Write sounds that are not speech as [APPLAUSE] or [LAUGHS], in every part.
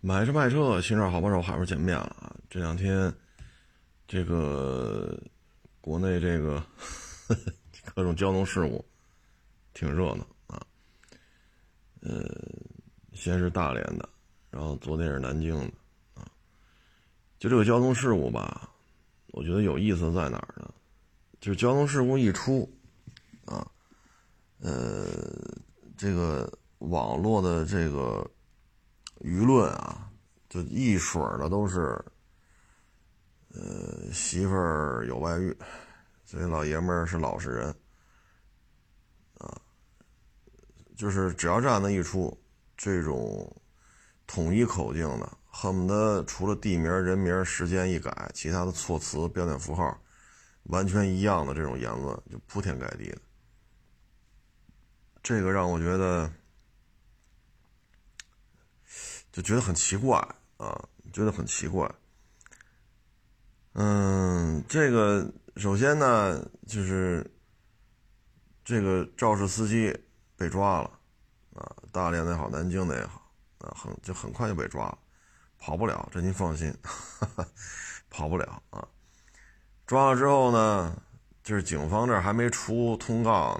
买车卖车，新车好帮手，海面见面了啊！这两天，这个国内这个 [LAUGHS] 各种交通事故挺热闹啊。呃，先是大连的，然后昨天是南京的啊。就这个交通事故吧，我觉得有意思在哪儿呢？就是交通事故一出啊，呃，这个网络的这个。舆论啊，就一水的都是，呃，媳妇儿有外遇，所以老爷们儿是老实人，啊，就是只要这样的一出，这种统一口径的，恨不得除了地名、人名、时间一改，其他的措辞、标点符号完全一样的这种言论，就铺天盖地的，这个让我觉得。就觉得很奇怪啊，觉得很奇怪。嗯，这个首先呢，就是这个肇事司机被抓了啊，大连的也好，南京的也好啊，很就很快就被抓了，跑不了，这您放心，[LAUGHS] 跑不了啊。抓了之后呢，就是警方这还没出通告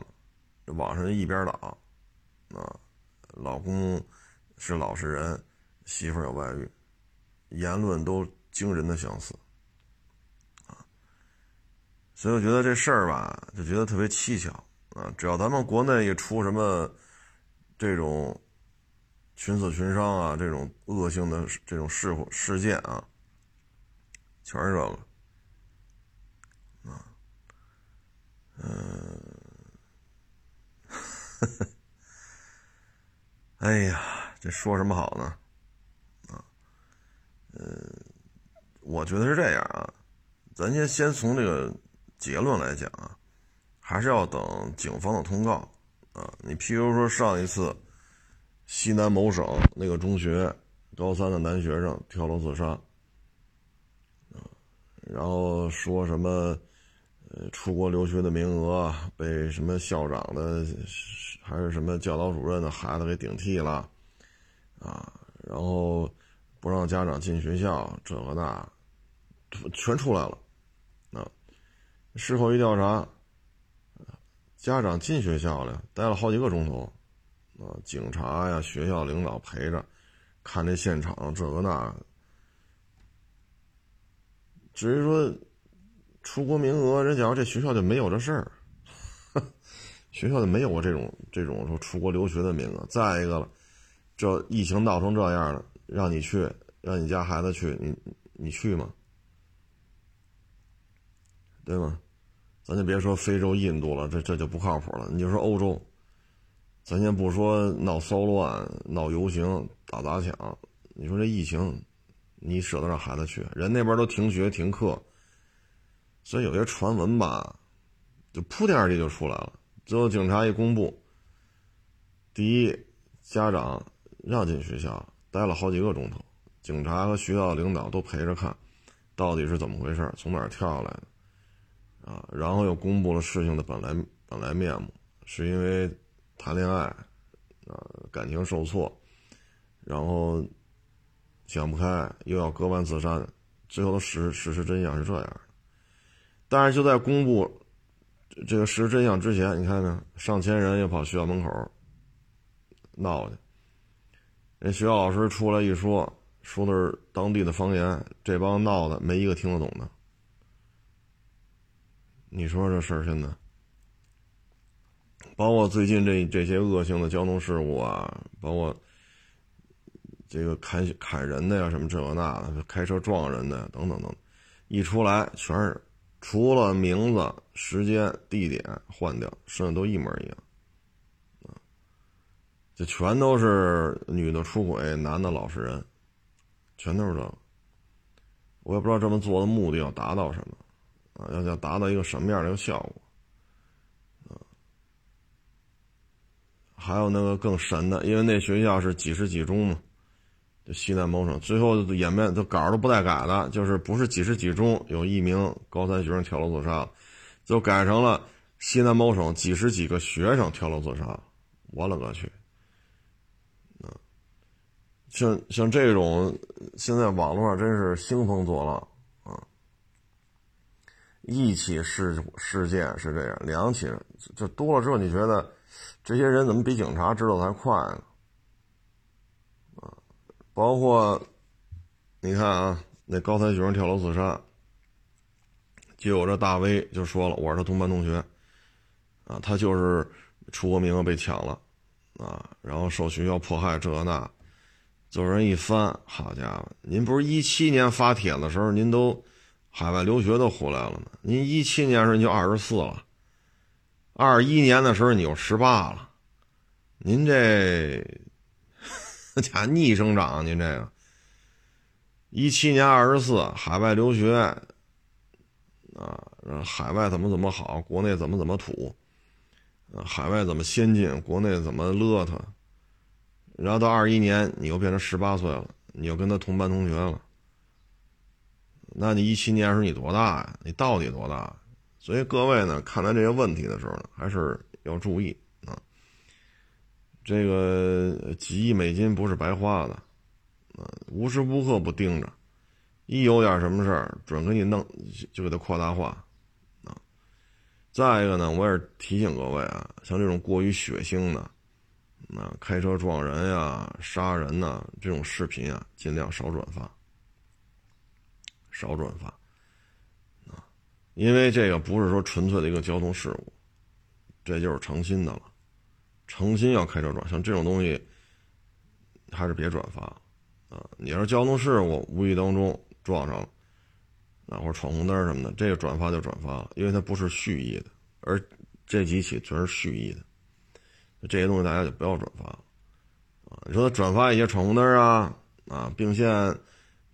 呢，网上一边倒啊，老公是老实人。媳妇有外遇，言论都惊人的相似，啊，所以我觉得这事儿吧，就觉得特别蹊跷啊！只要咱们国内一出什么这种群死群伤啊，这种恶性的这种事故事件啊，全是这个，啊，嗯，呵 [LAUGHS] 呵哎呀，这说什么好呢？嗯，我觉得是这样啊，咱先先从这个结论来讲啊，还是要等警方的通告啊。你譬如说上一次西南某省那个中学高三的男学生跳楼自杀啊，然后说什么呃出国留学的名额被什么校长的还是什么教导主任的孩子给顶替了啊，然后。不让家长进学校，这个那，全出来了。啊，事后一调查，家长进学校了，待了好几个钟头，啊，警察呀、学校领导陪着，看这现场，这个那。至于说出国名额，人讲这学校就没有这事儿，[LAUGHS] 学校就没有过这种这种说出国留学的名额。再一个了，这疫情闹成这样了。让你去，让你家孩子去，你你去吗？对吗？咱就别说非洲、印度了，这这就不靠谱了。你就说欧洲，咱先不说闹骚乱、闹游行、打砸抢，你说这疫情，你舍得让孩子去？人那边都停学停课，所以有些传闻吧，就铺天盖地就出来了。最后警察一公布，第一，家长让进学校。待了好几个钟头，警察和学校领导都陪着看，到底是怎么回事，从哪儿跳下来的，啊，然后又公布了事情的本来本来面目，是因为谈恋爱，啊，感情受挫，然后想不开，又要割腕自杀，最后的事事实真相是这样的。但是就在公布这个事实真相之前，你看看，上千人又跑学校门口闹去。人学校老师出来一说，说的是当地的方言，这帮闹的没一个听得懂的。你说这事儿现在，包括最近这这些恶性的交通事故啊，包括这个砍砍人的呀，什么这个那的，开车撞人的等等等，一出来全是除了名字、时间、地点换掉，剩下都一模一样。就全都是女的出轨，男的老实人，全都是这。我也不知道这么做的目的要达到什么，啊，要要达到一个什么样的一个效果，啊。还有那个更神的，因为那学校是几十几中嘛，就西南某省，最后演变，就稿都不带改的，就是不是几十几中有一名高三学生跳楼自杀，就改成了西南某省几十几个学生跳楼自杀。我勒个去！像像这种，现在网络上真是兴风作浪啊！一起事事件是这样，两起这多了之后，你觉得这些人怎么比警察知道的还快呢？啊，包括你看啊，那高三学生跳楼自杀，就有这大 V 就说了，我是他同班同学，啊，他就是出国名额被抢了，啊，然后受学校迫害这那。就人一翻，好家伙！您不是一七年发帖的时候，您都海外留学都回来了吗？您一七年时候就二十四了，二一年的时候你就十八了，您这家逆生长，您这个一七年二十四，海外留学啊，海外怎么怎么好，国内怎么怎么土，海外怎么先进，国内怎么邋遢。然后到二一年，你又变成十八岁了，你又跟他同班同学了。那你一七年时候你多大呀？你到底多大？所以各位呢，看待这些问题的时候呢，还是要注意啊。这个几亿美金不是白花的，啊，无时无刻不盯着，一有点什么事儿，准给你弄，就给它扩大化，啊。再一个呢，我也是提醒各位啊，像这种过于血腥的。那开车撞人呀、杀人呐，这种视频啊，尽量少转发，少转发，啊，因为这个不是说纯粹的一个交通事故，这就是诚心的了，诚心要开车撞，像这种东西，还是别转发，啊，你要是交通事故无意当中撞上了，啊，或者闯红灯什么的，这个转发就转发了，因为它不是蓄意的，而这几起全是蓄意的。这些东西大家就不要转发了，啊，你说转发一些闯红灯啊，啊，并线，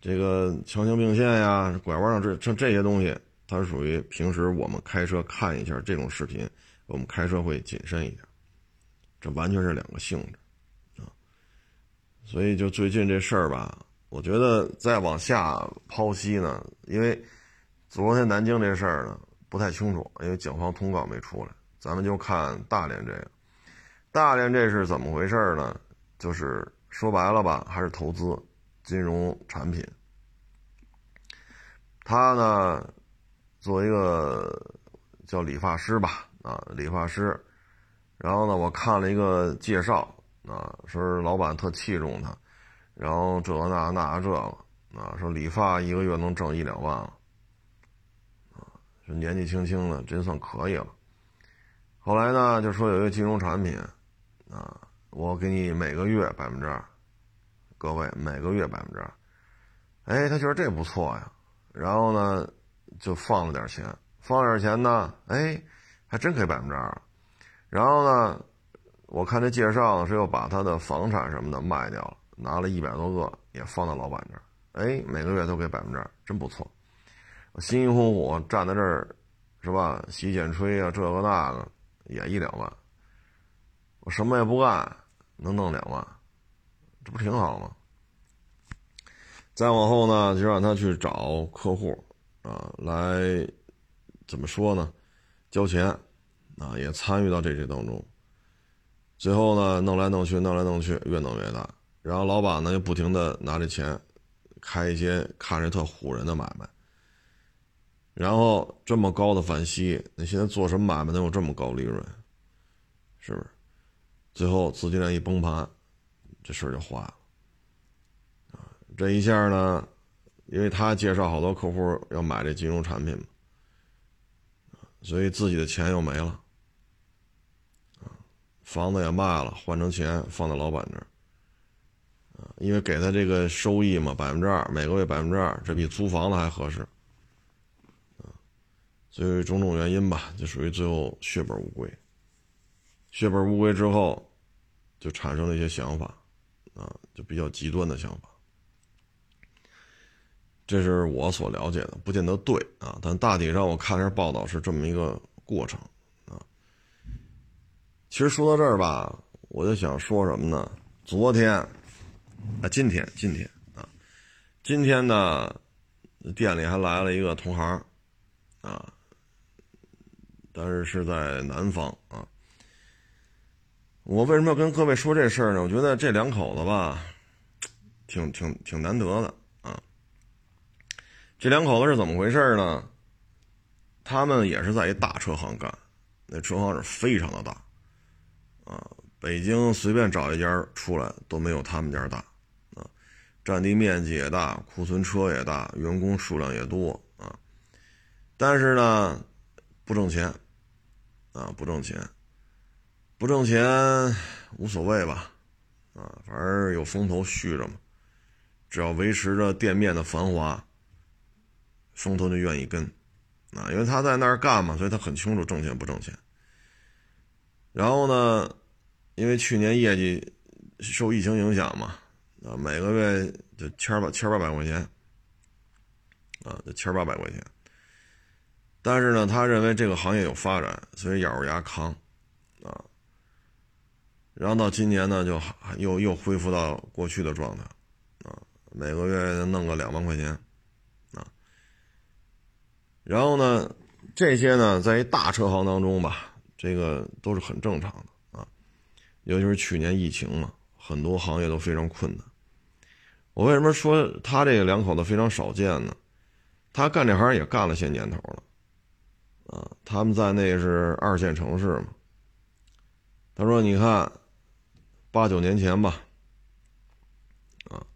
这个强行并线呀，拐弯上这像这些东西，它是属于平时我们开车看一下这种视频，我们开车会谨慎一点，这完全是两个性质，啊，所以就最近这事儿吧，我觉得再往下剖析呢，因为昨天南京这事儿呢不太清楚，因为警方通告没出来，咱们就看大连这个。大连这是怎么回事呢？就是说白了吧，还是投资金融产品。他呢，做一个叫理发师吧，啊，理发师。然后呢，我看了一个介绍，啊，说老板特器重他，然后这那那这个，啊，说理发一个月能挣一两万了，啊，说年纪轻轻的真算可以了。后来呢，就说有一个金融产品。啊，我给你每个月百分之二，各位每个月百分之二，哎，他觉得这不错呀，然后呢，就放了点钱，放点钱呢，哎，还真给百分之二，然后呢，我看这介绍是又把他的房产什么的卖掉了，拿了一百多个也放到老板这儿，哎，每个月都给百分之二，真不错，我辛辛苦苦站在这儿，是吧？洗剪吹啊，这个那个也一两万。我什么也不干，能弄两万，这不挺好吗？再往后呢，就让他去找客户啊，来怎么说呢？交钱啊，也参与到这些当中。最后呢，弄来弄去，弄来弄去，越弄越大。然后老板呢，又不停的拿这钱开一些看着特唬人的买卖。然后这么高的返息，你现在做什么买卖能有这么高利润？是不是？最后资金链一崩盘，这事儿就坏了。这一下呢，因为他介绍好多客户要买这金融产品嘛，所以自己的钱又没了。房子也卖了，换成钱放在老板这儿。因为给他这个收益嘛，百分之二，每个月百分之二，这比租房子还合适。所以种种原因吧，就属于最后血本无归。血本无归之后，就产生了一些想法，啊，就比较极端的想法。这是我所了解的，不见得对啊，但大体上我看这报道是这么一个过程啊。其实说到这儿吧，我就想说什么呢？昨天啊，今天，今天啊，今天呢，店里还来了一个同行啊，但是是在南方啊。我为什么要跟各位说这事儿呢？我觉得这两口子吧，挺挺挺难得的啊。这两口子是怎么回事呢？他们也是在一大车行干，那车行是非常的大啊，北京随便找一家出来都没有他们家大啊，占地面积也大，库存车也大，员工数量也多啊，但是呢，不挣钱啊，不挣钱，不挣钱无所谓吧，啊，反正有风头续着嘛，只要维持着店面的繁华，风头就愿意跟。啊，因为他在那儿干嘛，所以他很清楚挣钱不挣钱。然后呢，因为去年业绩受疫情影响嘛，啊，每个月就千八千八百块钱，啊，就千八百块钱。但是呢，他认为这个行业有发展，所以咬着牙扛，然后到今年呢，就又又恢复到过去的状态，啊，每个月弄个两万块钱。啊然后呢，这些呢，在一大车行当中吧，这个都是很正常的啊。尤其是去年疫情嘛，很多行业都非常困难。我为什么说他这个两口子非常少见呢？他干这行也干了些年头了，啊，他们在那是二线城市嘛。他说：“你看，八九年前吧，啊，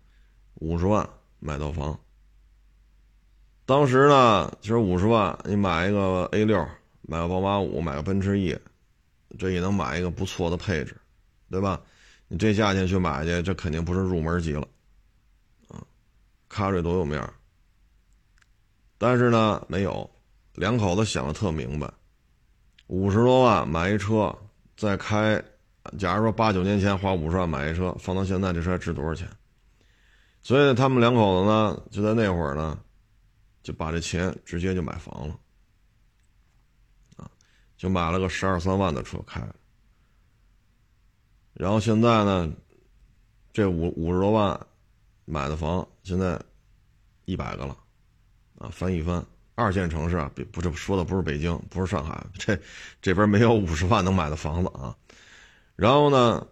五十万买套房。”当时呢，其实五十万，你买一个 A 六，买个宝马五，买个奔驰 E，这也能买一个不错的配置，对吧？你这价钱去买去，这肯定不是入门级了，啊，卡瑞多有面但是呢，没有，两口子想的特明白，五十多万买一车，再开，假如说八九年前花五十万买一车，放到现在这车值多少钱？所以他们两口子呢，就在那会儿呢。就把这钱直接就买房了，啊，就买了个十二三万的车开。然后现在呢，这五五十多万买的房，现在一百个了，啊，翻一番。二线城市啊，不不，这说的不是北京，不是上海，这这边没有五十万能买的房子啊。然后呢，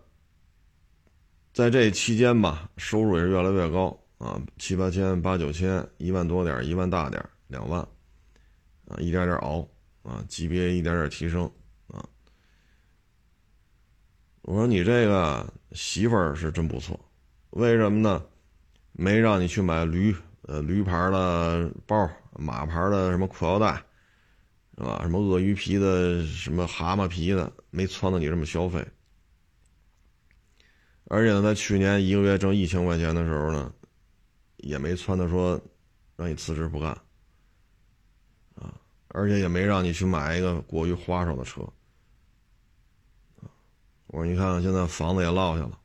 在这期间吧，收入也是越来越高。啊，七八千、八九千、一万多点、一万大点、两万，啊，一点点熬，啊，级别一点点提升，啊。我说你这个媳妇儿是真不错，为什么呢？没让你去买驴，呃，驴牌的包，马牌的什么裤腰带，是吧？什么鳄鱼皮的，什么蛤蟆皮的，没撺掇你这么消费。而且呢，在去年一个月挣一千块钱的时候呢。也没撺掇说让你辞职不干，啊，而且也没让你去买一个过于花哨的车，我说你看看现在房子也落下了，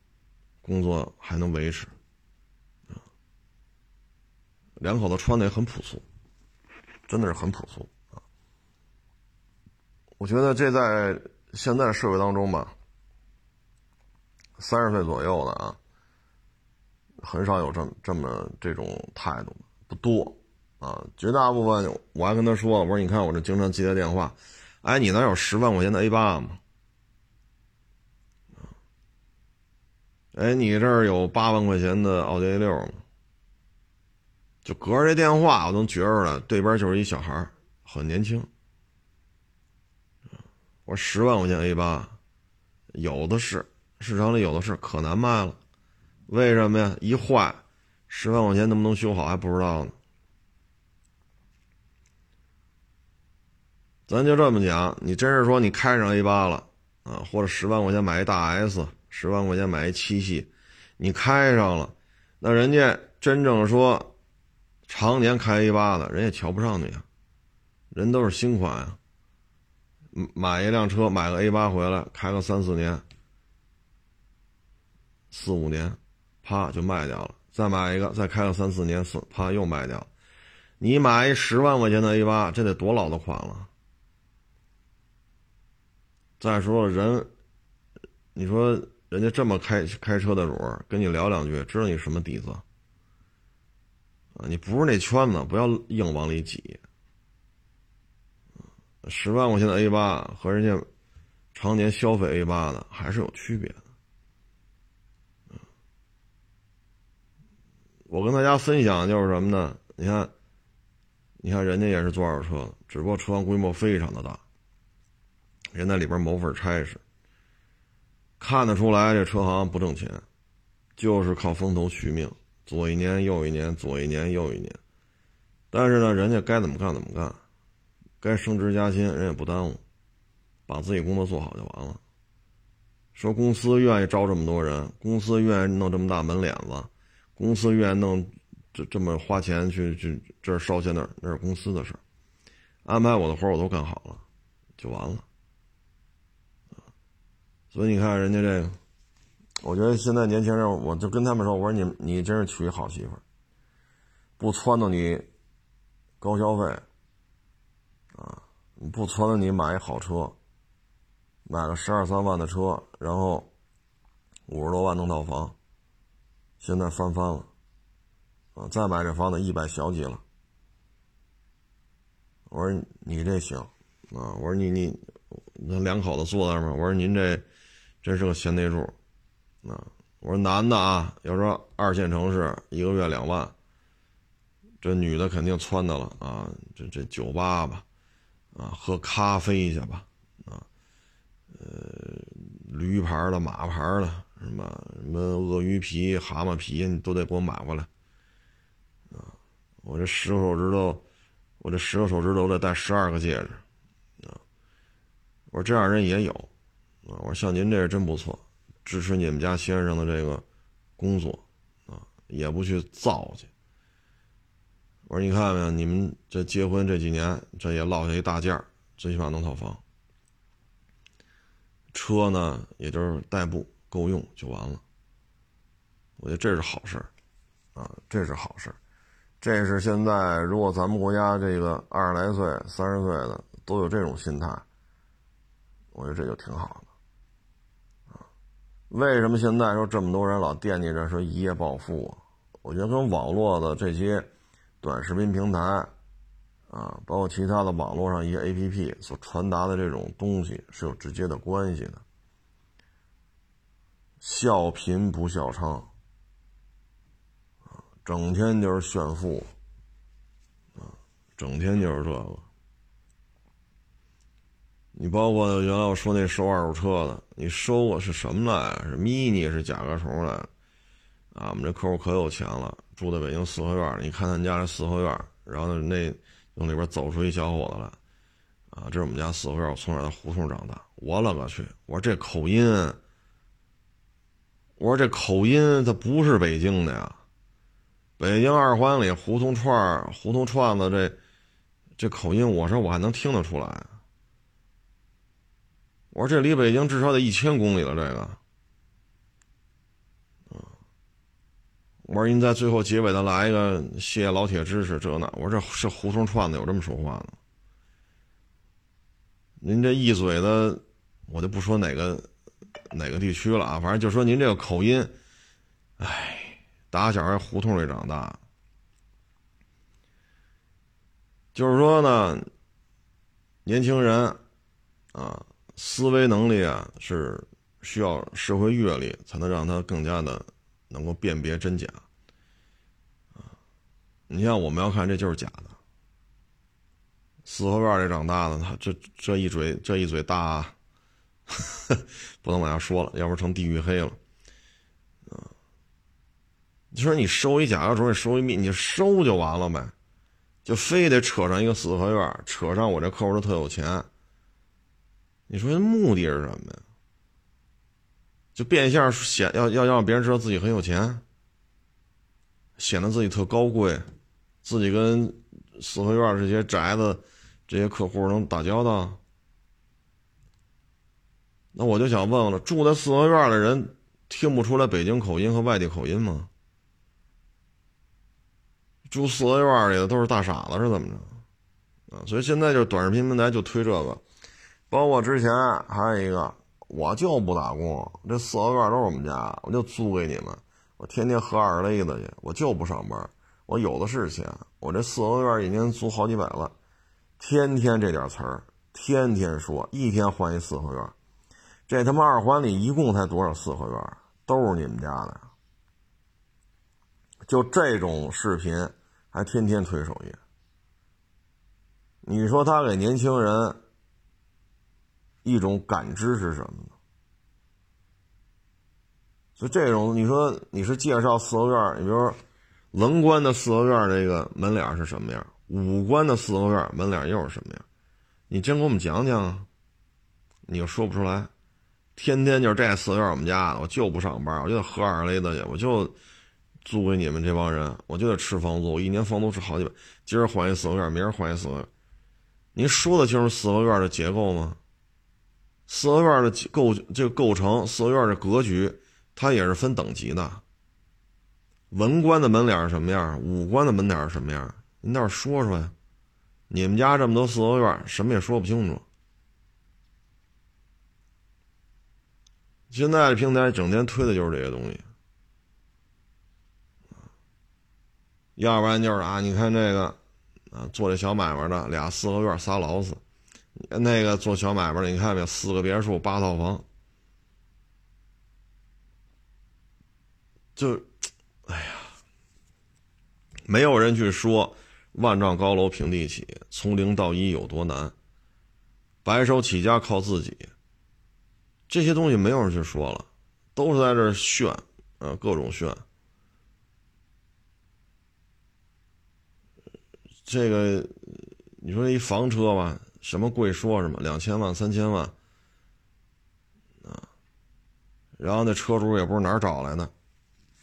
工作还能维持，啊，两口子穿的也很朴素，真的是很朴素啊。我觉得这在现在社会当中吧，三十岁左右的啊。很少有这这么这种态度，不多啊。绝大部分，我还跟他说，我说你看我这经常接的电话，哎，你那有十万块钱的 A 八吗？哎，你这儿有八万块钱的奥迪 A 六吗？就隔着这电话，我能觉出来，对边就是一小孩很年轻。我说十万块钱 A 八，有的是，市场里有的是，可难卖了。为什么呀？一坏，十万块钱能不能修好还不知道呢。咱就这么讲，你真是说你开上 A 八了啊，或者十万块钱买一大 S，十万块钱买一七系，你开上了，那人家真正说常年开 A 八的人也瞧不上你啊，人都是新款啊。买一辆车，买个 A 八回来开个三四年、四五年。啪就卖掉了，再买一个，再开个三四年，四啪又卖掉。你买一十万块钱的 A 八，这得多老的款了。再说了，人，你说人家这么开开车的主，跟你聊两句，知道你什么底子啊？你不是那圈子，不要硬往里挤。十万块钱的 A 八和人家常年消费 A 八的还是有区别的。我跟大家分享就是什么呢？你看，你看人家也是做二手车的，只不过车行规模非常的大，人在里边谋份差事，看得出来这车行不挣钱，就是靠风头取命，左一年右一年，左一年右一年。但是呢，人家该怎么干怎么干，该升职加薪人也不耽误，把自己工作做好就完了。说公司愿意招这么多人，公司愿意弄这么大门脸子，公司愿意弄这这么花钱去去这儿烧钱那儿，那是公司的事儿。安排我的活我都干好了，就完了。所以你看人家这个，我觉得现在年轻人，我就跟他们说，我说你你真是娶好媳妇儿，不撺掇你。高消费，啊，不撺掇你买一好车，买个十二三万的车，然后五十多万弄套房，现在翻番了，啊，再买这房子一百小几了。我说你这行，啊，我说你你那两口子坐在那儿，我说您这真是个贤内助，啊，我说男的啊，要说二线城市一个月两万。这女的肯定窜的了啊！这这酒吧吧，啊，喝咖啡去吧，啊，呃，驴牌的、马牌的，什么什么鳄鱼皮、蛤蟆皮，你都得给我买回来，啊！我这十个手指头，我这十个手指头得戴十二个戒指，啊！我说这样人也有，啊！我说像您这是真不错，支持你们家先生的这个工作，啊，也不去造去。我说：“你看没有？你们这结婚这几年，这也落下一大件，最起码弄套房。车呢，也就是代步够用就完了。我觉得这是好事儿，啊，这是好事儿。这是现在如果咱们国家这个二十来岁、三十岁的都有这种心态，我觉得这就挺好的。啊，为什么现在说这么多人老惦记着说一夜暴富啊？我觉得跟网络的这些。”短视频平台，啊，包括其他的网络上一些 APP 所传达的这种东西是有直接的关系的。笑贫不笑娼，啊，整天就是炫富，啊，整天就是这个。你包括原来我说那收二手车的，你收的是什么来？是 mini 是甲壳虫来？啊，我们这客户可有钱了。住在北京四合院，你看他们家这四合院，然后那从里边走出一小伙子来，啊，这是我们家四合院，我从小在胡同长大。我勒个去！我说这口音，我说这口音，他不是北京的呀。北京二环里胡同串胡同串子，这这口音，我说我还能听得出来。我说这离北京至少得一千公里了，这个。我说您在最后结尾的来一个谢谢老铁支持这那，我说这是胡同串子有这么说话的？您这一嘴的，我就不说哪个哪个地区了啊，反正就说您这个口音，哎，打小在胡同里长大，就是说呢，年轻人啊，思维能力啊是需要社会阅历才能让他更加的。能够辨别真假，啊，你像我们要看这就是假的。四合院里长大的，他这这一嘴这一嘴大，[LAUGHS] 不能往下说了，要不成地狱黑了，啊。你说你收一甲壳虫，你收一蜜，你就收就完了呗，就非得扯上一个四合院，扯上我这客户都特有钱。你说目的是什么呀？就变相显要要让别人知道自己很有钱，显得自己特高贵，自己跟四合院这些宅子、这些客户能打交道。那我就想问问了，住在四合院的人听不出来北京口音和外地口音吗？住四合院里的都是大傻子是怎么着？啊，所以现在就短视频平台就推这个，包括之前还有一个。我就不打工，这四合院都是我们家，我就租给你们。我天天喝二雷子去，我就不上班，我有的是钱。我这四合院一年租好几百万，天天这点词儿，天天说，一天换一四合院。这他妈二环里一共才多少四合院？都是你们家的，就这种视频还天天推首页，你说他给年轻人一种感知是什么呢？就这种，你说你是介绍四合院，你比如说文官的四合院这个门脸是什么样，武官的四合院门脸又是什么样？你真给我们讲讲啊！你又说不出来，天天就是这四合院我们家，我就不上班，我就得喝二雷子去，我就租给你们这帮人，我就得吃房租，一年房租是好几百，今儿换一四合院，明儿换一四合院，您说的清楚四合院的结构吗？四合院的构这个构成，四合院的格局。它也是分等级的，文官的门脸是什么样，武官的门脸是什么样？您倒是说说呀！你们家这么多四合院，什么也说不清楚。现在的平台整天推的就是这些东西，要不然就是啊，你看这个啊，做这小买卖的俩四合院仨老子，那个做小买卖的，你看没有，四个别墅八套房。就，哎呀，没有人去说万丈高楼平地起，从零到一有多难，白手起家靠自己。这些东西没有人去说了，都是在这炫，啊，各种炫。这个，你说一房车吧，什么贵说什么，两千万、三千万，啊，然后那车主也不知道哪儿找来的。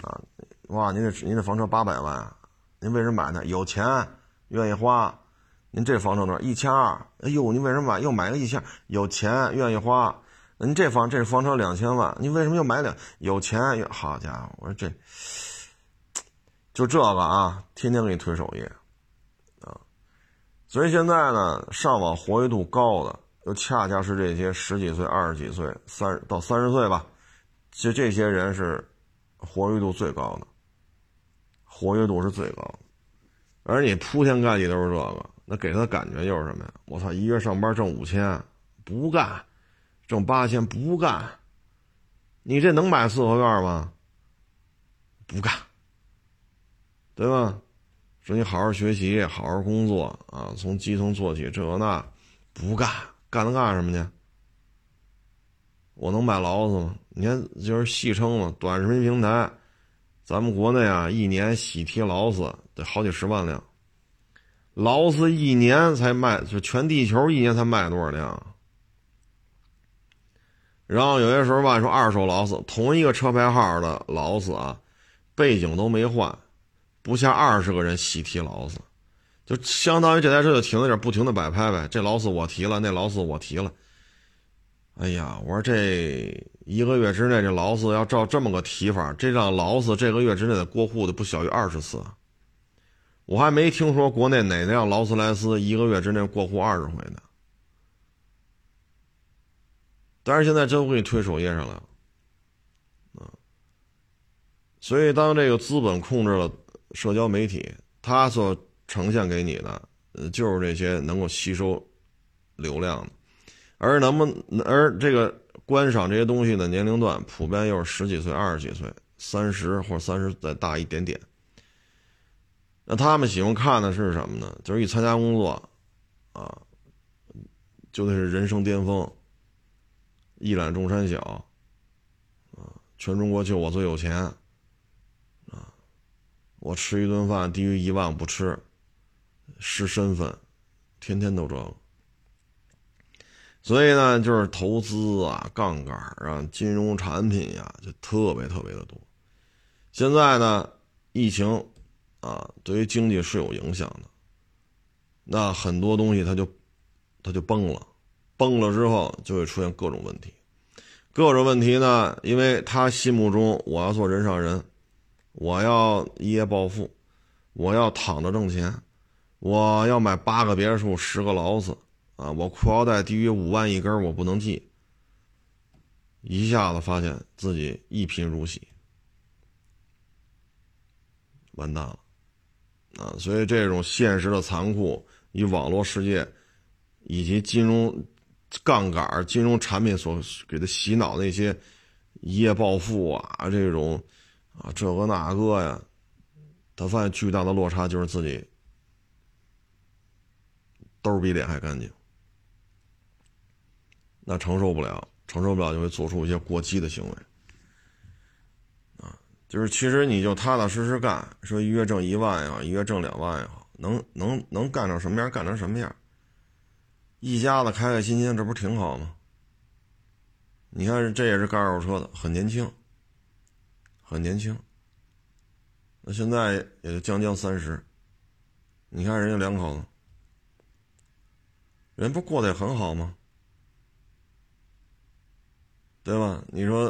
啊，哇！您这您这房车八百万，您为什么买呢？有钱，愿意花。您这房车多少？一千二。哎呦，您为什么买？又买个一千？有钱，愿意花。您这房这房车两千万，你为什么又买两？有钱，好家伙！我说这，就这个啊，天天给你推首页，啊，所以现在呢，上网活跃度高的，又恰恰是这些十几岁、二十几岁、三到三十岁吧，就这些人是。活跃度最高的，活跃度是最高的，而你铺天盖地都是这个，那给他的感觉又是什么呀？我操，一月上班挣五千，不干；挣八千，不干。你这能买四合院吗？不干，对吧？说你好好学习，好好工作啊，从基层做起，这那，不干，干它干什么去？我能买劳斯吗？你看，就是戏称嘛，短视频平台，咱们国内啊，一年喜提劳斯得好几十万辆。劳斯一年才卖，就全地球一年才卖多少辆？然后有些时候吧，说二手劳斯，同一个车牌号的劳斯啊，背景都没换，不下二十个人喜提劳斯，就相当于这台车就停在这，不停的摆拍呗。这劳斯我提了，那劳斯我提了。哎呀，我说这一个月之内，这劳斯要照这么个提法，这辆劳斯这个月之内的过户的不小于二十次。我还没听说国内哪辆劳斯莱斯一个月之内过户二十回呢。但是现在真给你推首页上了，啊，所以当这个资本控制了社交媒体，它所呈现给你的，呃，就是这些能够吸收流量的。而能不能，而这个观赏这些东西的年龄段普遍又是十几岁、二十几岁、三十或者三十再大一点点。那他们喜欢看的是什么呢？就是一参加工作，啊，就得是人生巅峰，一览众山小，啊，全中国就我最有钱，啊，我吃一顿饭低于一万不吃，失身份，天天都这个。所以呢，就是投资啊、杠杆啊、金融产品呀，就特别特别的多。现在呢，疫情啊，对于经济是有影响的。那很多东西它就它就崩了，崩了之后就会出现各种问题。各种问题呢，因为他心目中我要做人上人，我要一夜暴富，我要躺着挣钱，我要买八个别墅、十个劳斯。啊！我裤腰带低于五万一根，我不能系。一下子发现自己一贫如洗，完蛋了啊！所以这种现实的残酷，与网络世界以及金融杠杆、金融产品所给他洗脑那些一夜暴富啊，这种啊这个那个呀，他发现巨大的落差就是自己兜比脸还干净，那承受不了，承受不了就会做出一些过激的行为。啊，就是其实你就踏踏实实干，说一月挣一万也好，一月挣两万也好，能能能干成什么样，干成什么样，一家子开开心心，这不挺好吗？你看，这也是干二手车的，很年轻，很年轻。那现在也就将将三十，你看人家两口子，人不过得也很好吗？对吧？你说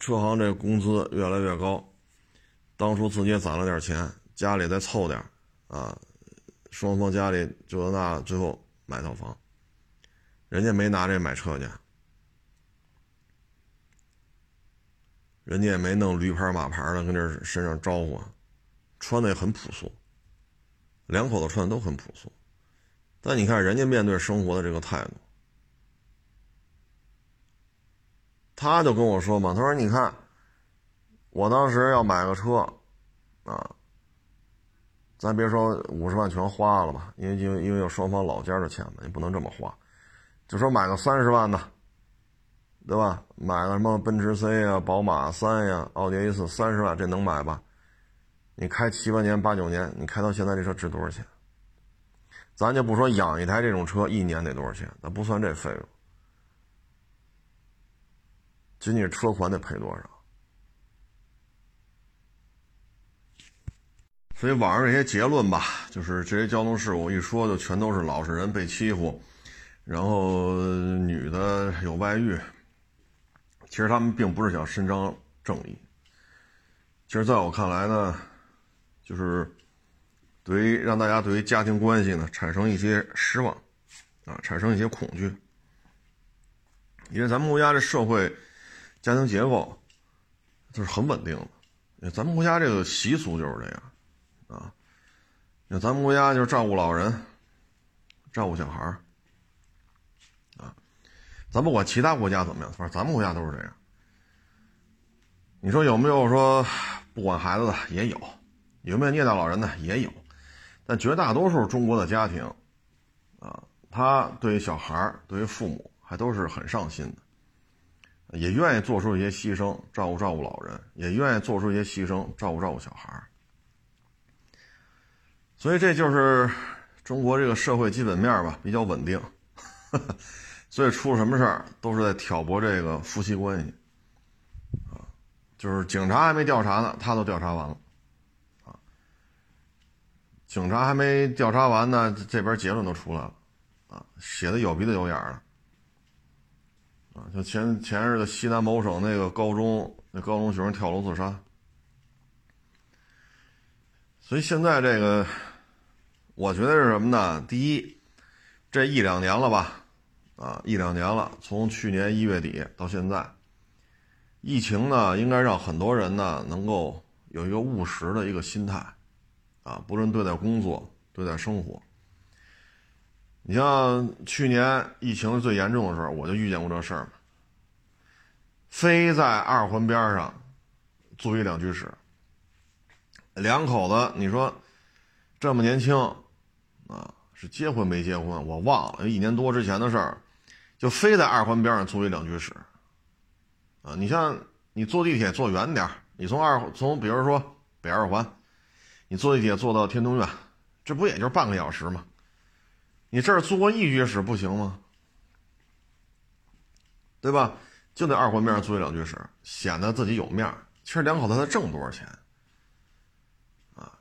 车行这工资越来越高，当初自己也攒了点钱，家里再凑点啊，双方家里就那最后买套房，人家没拿这买车去，人家也没弄驴牌马牌的跟这身上招呼，穿的也很朴素，两口子穿的都很朴素，但你看人家面对生活的这个态度，他就跟我说嘛，他说你看，我当时要买个车，啊，咱别说五十万全花了吧，因为因为因为有双方老家的钱嘛，你不能这么花，就说买个三十万的。对吧？买个什么奔驰 C 呀、宝马三呀、奥迪 A 四，三十万这能买吧？你开七八年、八九年，你开到现在这车值多少钱？咱就不说养一台这种车一年得多少钱，咱不算这费用，仅仅车款得赔多少？所以网上这些结论吧，就是这些交通事故一说就全都是老实人被欺负，然后女的有外遇。其实他们并不是想伸张正义。其实在我看来呢，就是对于让大家对于家庭关系呢产生一些失望，啊，产生一些恐惧。因为咱们国家这社会家庭结构就是很稳定的，咱们国家这个习俗就是这样，啊，那咱们国家就是照顾老人，照顾小孩儿。啊咱不管其他国家怎么样，反正咱们国家都是这样。你说有没有说不管孩子的？也有，有没有虐待老人的？也有。但绝大多数中国的家庭，啊，他对于小孩儿对于父母还都是很上心的，也愿意做出一些牺牲，照顾照顾老人，也愿意做出一些牺牲，照顾照顾小孩儿所以这就是中国这个社会基本面吧，比较稳定。[LAUGHS] 所以出了什么事儿，都是在挑拨这个夫妻关系，啊，就是警察还没调查呢，他都调查完了，啊，警察还没调查完呢，这边结论都出来了，啊，写的有鼻子有眼儿的，啊，就前前日的西南某省那个高中那高中学生跳楼自杀，所以现在这个，我觉得是什么呢？第一，这一两年了吧。啊，一两年了，从去年一月底到现在，疫情呢，应该让很多人呢能够有一个务实的一个心态，啊，不论对待工作，对待生活。你像去年疫情最严重的时候，我就遇见过这事儿嘛，非在二环边上租一两居室，两口子，你说这么年轻，啊，是结婚没结婚？我忘了，一年多之前的事儿。就非在二环边上租一两居室，啊，你像你坐地铁坐远点你从二从比如说北二环，你坐地铁坐到天通苑，这不也就是半个小时吗？你这儿租个一居室不行吗？对吧？就在二环边上租一两居室，显得自己有面儿。其实两口子他挣多少钱？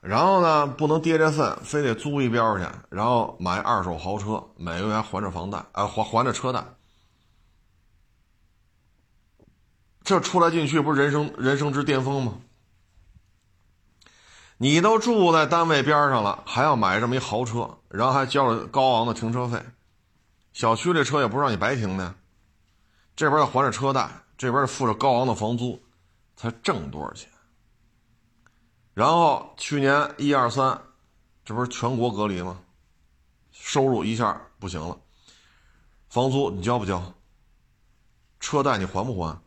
然后呢，不能跌这份，非得租一边去，然后买二手豪车，每个月还着房贷，啊，还还着车贷，这出来进去不是人生人生之巅峰吗？你都住在单位边上了，还要买这么一豪车，然后还交了高昂的停车费，小区这车也不是让你白停的，这边还着车贷，这边付着高昂的房租，才挣多少钱？然后去年一二三，这不是全国隔离吗？收入一下不行了，房租你交不交？车贷你还不还？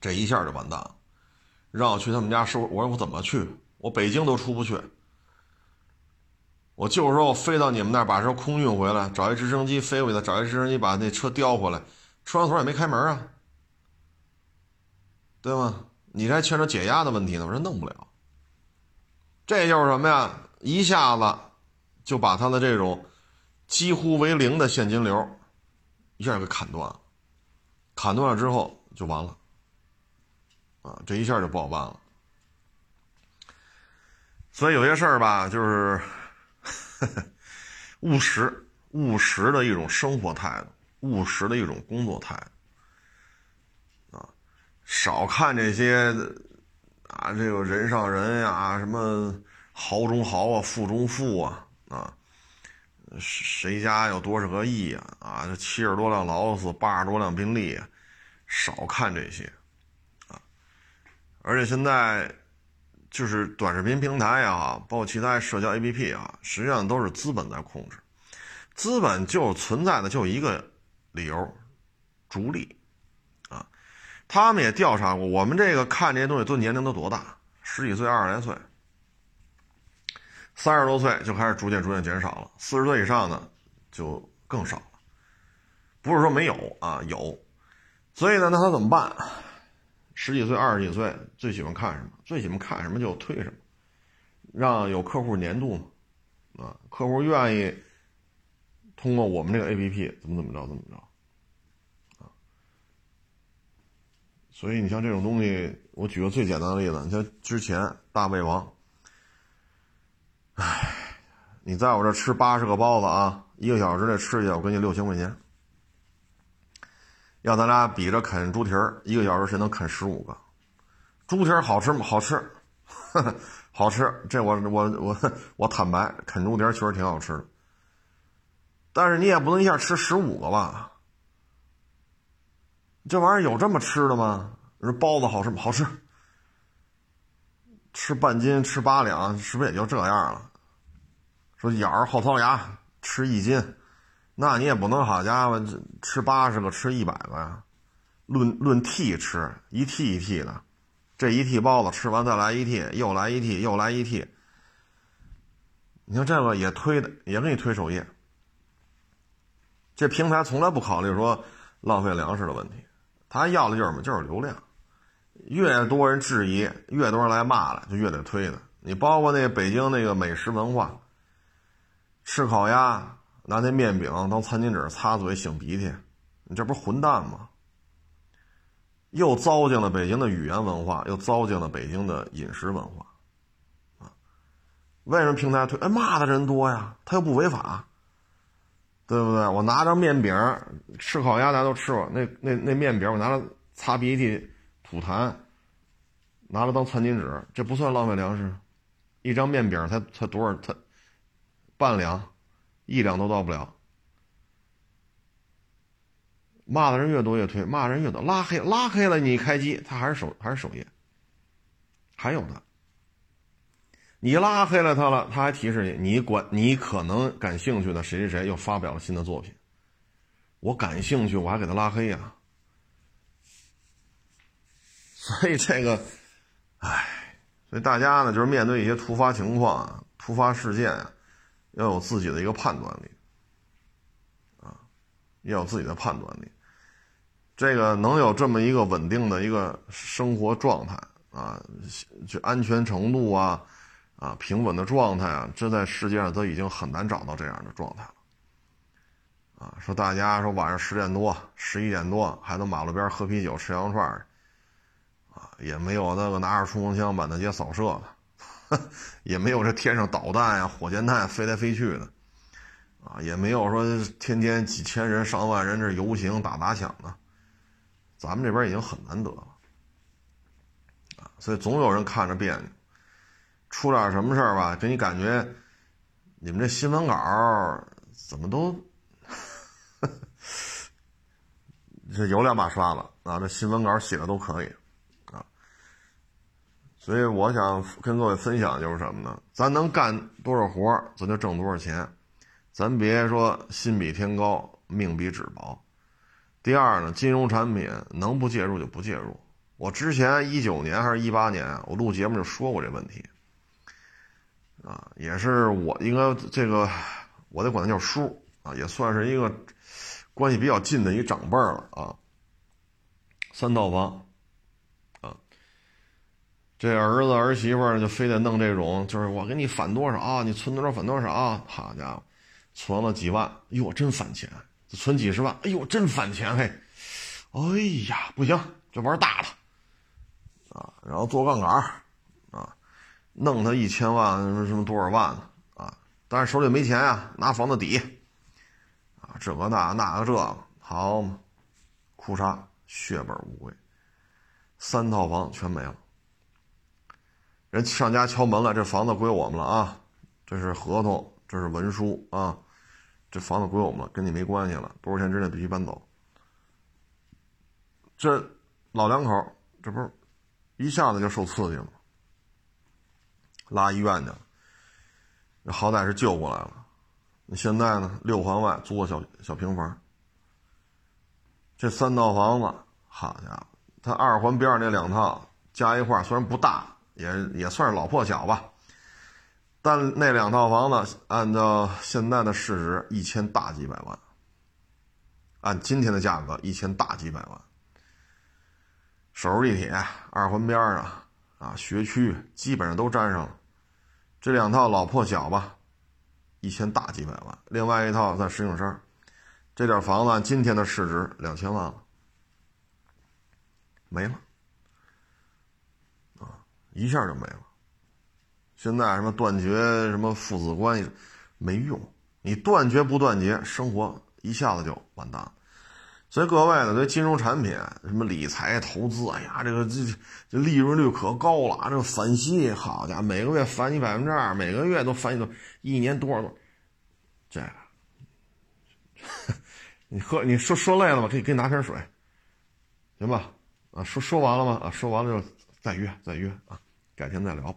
这一下就完蛋了。让我去他们家收，我说我怎么去？我北京都出不去。我就是说我飞到你们那儿，把车空运回来，找一直升机飞回去，找一直升机把那车调回来，摄像头也没开门啊，对吗？你这还牵扯解压的问题呢，我说弄不了。这就是什么呀？一下子就把他的这种几乎为零的现金流一下给砍断了，砍断了之后就完了，啊，这一下就不好办了。所以有些事儿吧，就是。[LAUGHS] 务实，务实的一种生活态度，务实的一种工作态度，啊，少看这些，啊，这个人上人呀，什么豪中豪啊，富中富啊，啊，谁家有多少个亿啊？啊，这七十多辆劳斯，八十多辆宾利，少看这些，啊，而且现在。就是短视频平台也啊，包括其他社交 APP 啊，实际上都是资本在控制。资本就存在的就一个理由，逐利。他们也调查过，我们这个看这些东西都年龄都多大？十几岁、二十来岁，三十多岁就开始逐渐逐渐减少了，四十岁以上的就更少了。不是说没有啊，有。所以呢，那他怎么办？十几岁、二十几岁最喜欢看什么？最喜欢看什么就推什么，让有客户粘度嘛，啊，客户愿意通过我们这个 A P P 怎么怎么着怎么着，所以你像这种东西，我举个最简单的例子，你像之前大胃王，唉，你在我这吃八十个包子啊，一个小时内吃下，我给你六千块钱。要咱俩比着啃猪蹄儿，一个小时谁能啃十五个？猪蹄儿好吃吗？好吃，[LAUGHS] 好吃。这我我我我坦白，啃猪蹄儿确实挺好吃的。但是你也不能一下吃十五个吧？这玩意儿有这么吃的吗？说包子好吃吗？好吃。吃半斤，吃八两，是不是也就这样了？说咬着后槽牙吃一斤。那你也不能好家伙吃八十个吃一百个呀，论论屉吃一屉一屉的，这一屉包子吃完再来一屉，又来一屉又来一屉。你看这个也推的也给你推首页，这平台从来不考虑说浪费粮食的问题，他要的就是什么？就是流量，越多人质疑，越多人来骂了，就越得推的。你包括那北京那个美食文化，吃烤鸭。拿那面饼当餐巾纸擦嘴擤鼻涕，你这不是混蛋吗？又糟践了北京的语言文化，又糟践了北京的饮食文化，啊？为什么平台推？哎，骂的人多呀，他又不违法，对不对？我拿着面饼吃烤鸭，大家都吃过，那那那面饼我拿着擦鼻涕吐痰，拿了当餐巾纸，这不算浪费粮食。一张面饼才才多少？才半两。一两都到不了，骂的人越多越推，骂的人越多拉黑拉黑了，你开机他还是首还是首页，还有呢，你拉黑了他了，他还提示你，你管你可能感兴趣的谁谁谁又发表了新的作品，我感兴趣我还给他拉黑呀，[LAUGHS] 所以这个，唉，所以大家呢就是面对一些突发情况啊、突发事件啊。要有自己的一个判断力，啊，要有自己的判断力。这个能有这么一个稳定的一个生活状态啊，就安全程度啊，啊，平稳的状态啊，这在世界上都已经很难找到这样的状态了。啊，说大家说晚上十点多、十一点多还在马路边喝啤酒、吃羊肉串啊，也没有那个拿着冲锋枪满大街扫射的。[LAUGHS] 也没有这天上导弹呀、火箭弹飞来飞去的，啊，也没有说天天几千人、上万人这游行打砸抢的，咱们这边已经很难得了，啊，所以总有人看着别扭，出点什么事儿吧，给你感觉你们这新闻稿怎么都 [LAUGHS] 这有两把刷子啊，这新闻稿写的都可以啊。所以我想跟各位分享就是什么呢？咱能干多少活咱就挣多少钱，咱别说心比天高，命比纸薄。第二呢，金融产品能不介入就不介入。我之前一九年还是一八年，我录节目就说过这问题。啊，也是我应该这个，我得管他叫叔啊，也算是一个关系比较近的一长辈了啊。三套房，啊，这儿子儿媳妇就非得弄这种，就是我给你返多少啊，你存多少返多少啊，好家伙，存了几万，哟，真返钱；存几十万，哎呦，真返钱嘿，哎呀，不行，就玩大的，啊，然后做杠杆，弄他一千万什么什么多少万啊，但是手里没钱呀，拿房子抵，啊，这个那那个这个，好嘛，哭嚓。血本无归，三套房全没了。人上家敲门了，这房子归我们了啊！这是合同，这是文书啊！这房子归我们了，跟你没关系了。多少天之内必须搬走。这老两口，这不是一下子就受刺激了，拉医院去了。好歹是救过来了。现在呢，六环外租个小小平房。这三套房子，好家伙，他二环边上那两套加一块虽然不大，也也算是老破小吧。但那两套房子按照现在的市值，一千大几百万。按今天的价格，一千大几百万。首都地铁二环边上啊，学区基本上都沾上了。这两套老破小吧，一千大几百万。另外一套在石景山。这点房子按今天的市值两千万了，没了，啊，一下就没了。现在什么断绝什么父子关系，没用。你断绝不断绝，生活一下子就完蛋了。所以各位呢，对金融产品、什么理财投资，哎呀，这个这这利润率可高了啊，这个返息，好家伙，每个月返你百分之二，每个月都返你多，一年多少多，这个。[LAUGHS] 你喝，你说说累了吧？可以给你拿瓶水，行吧？啊，说说完了吗？啊，说完了就再约，再约啊，改天再聊。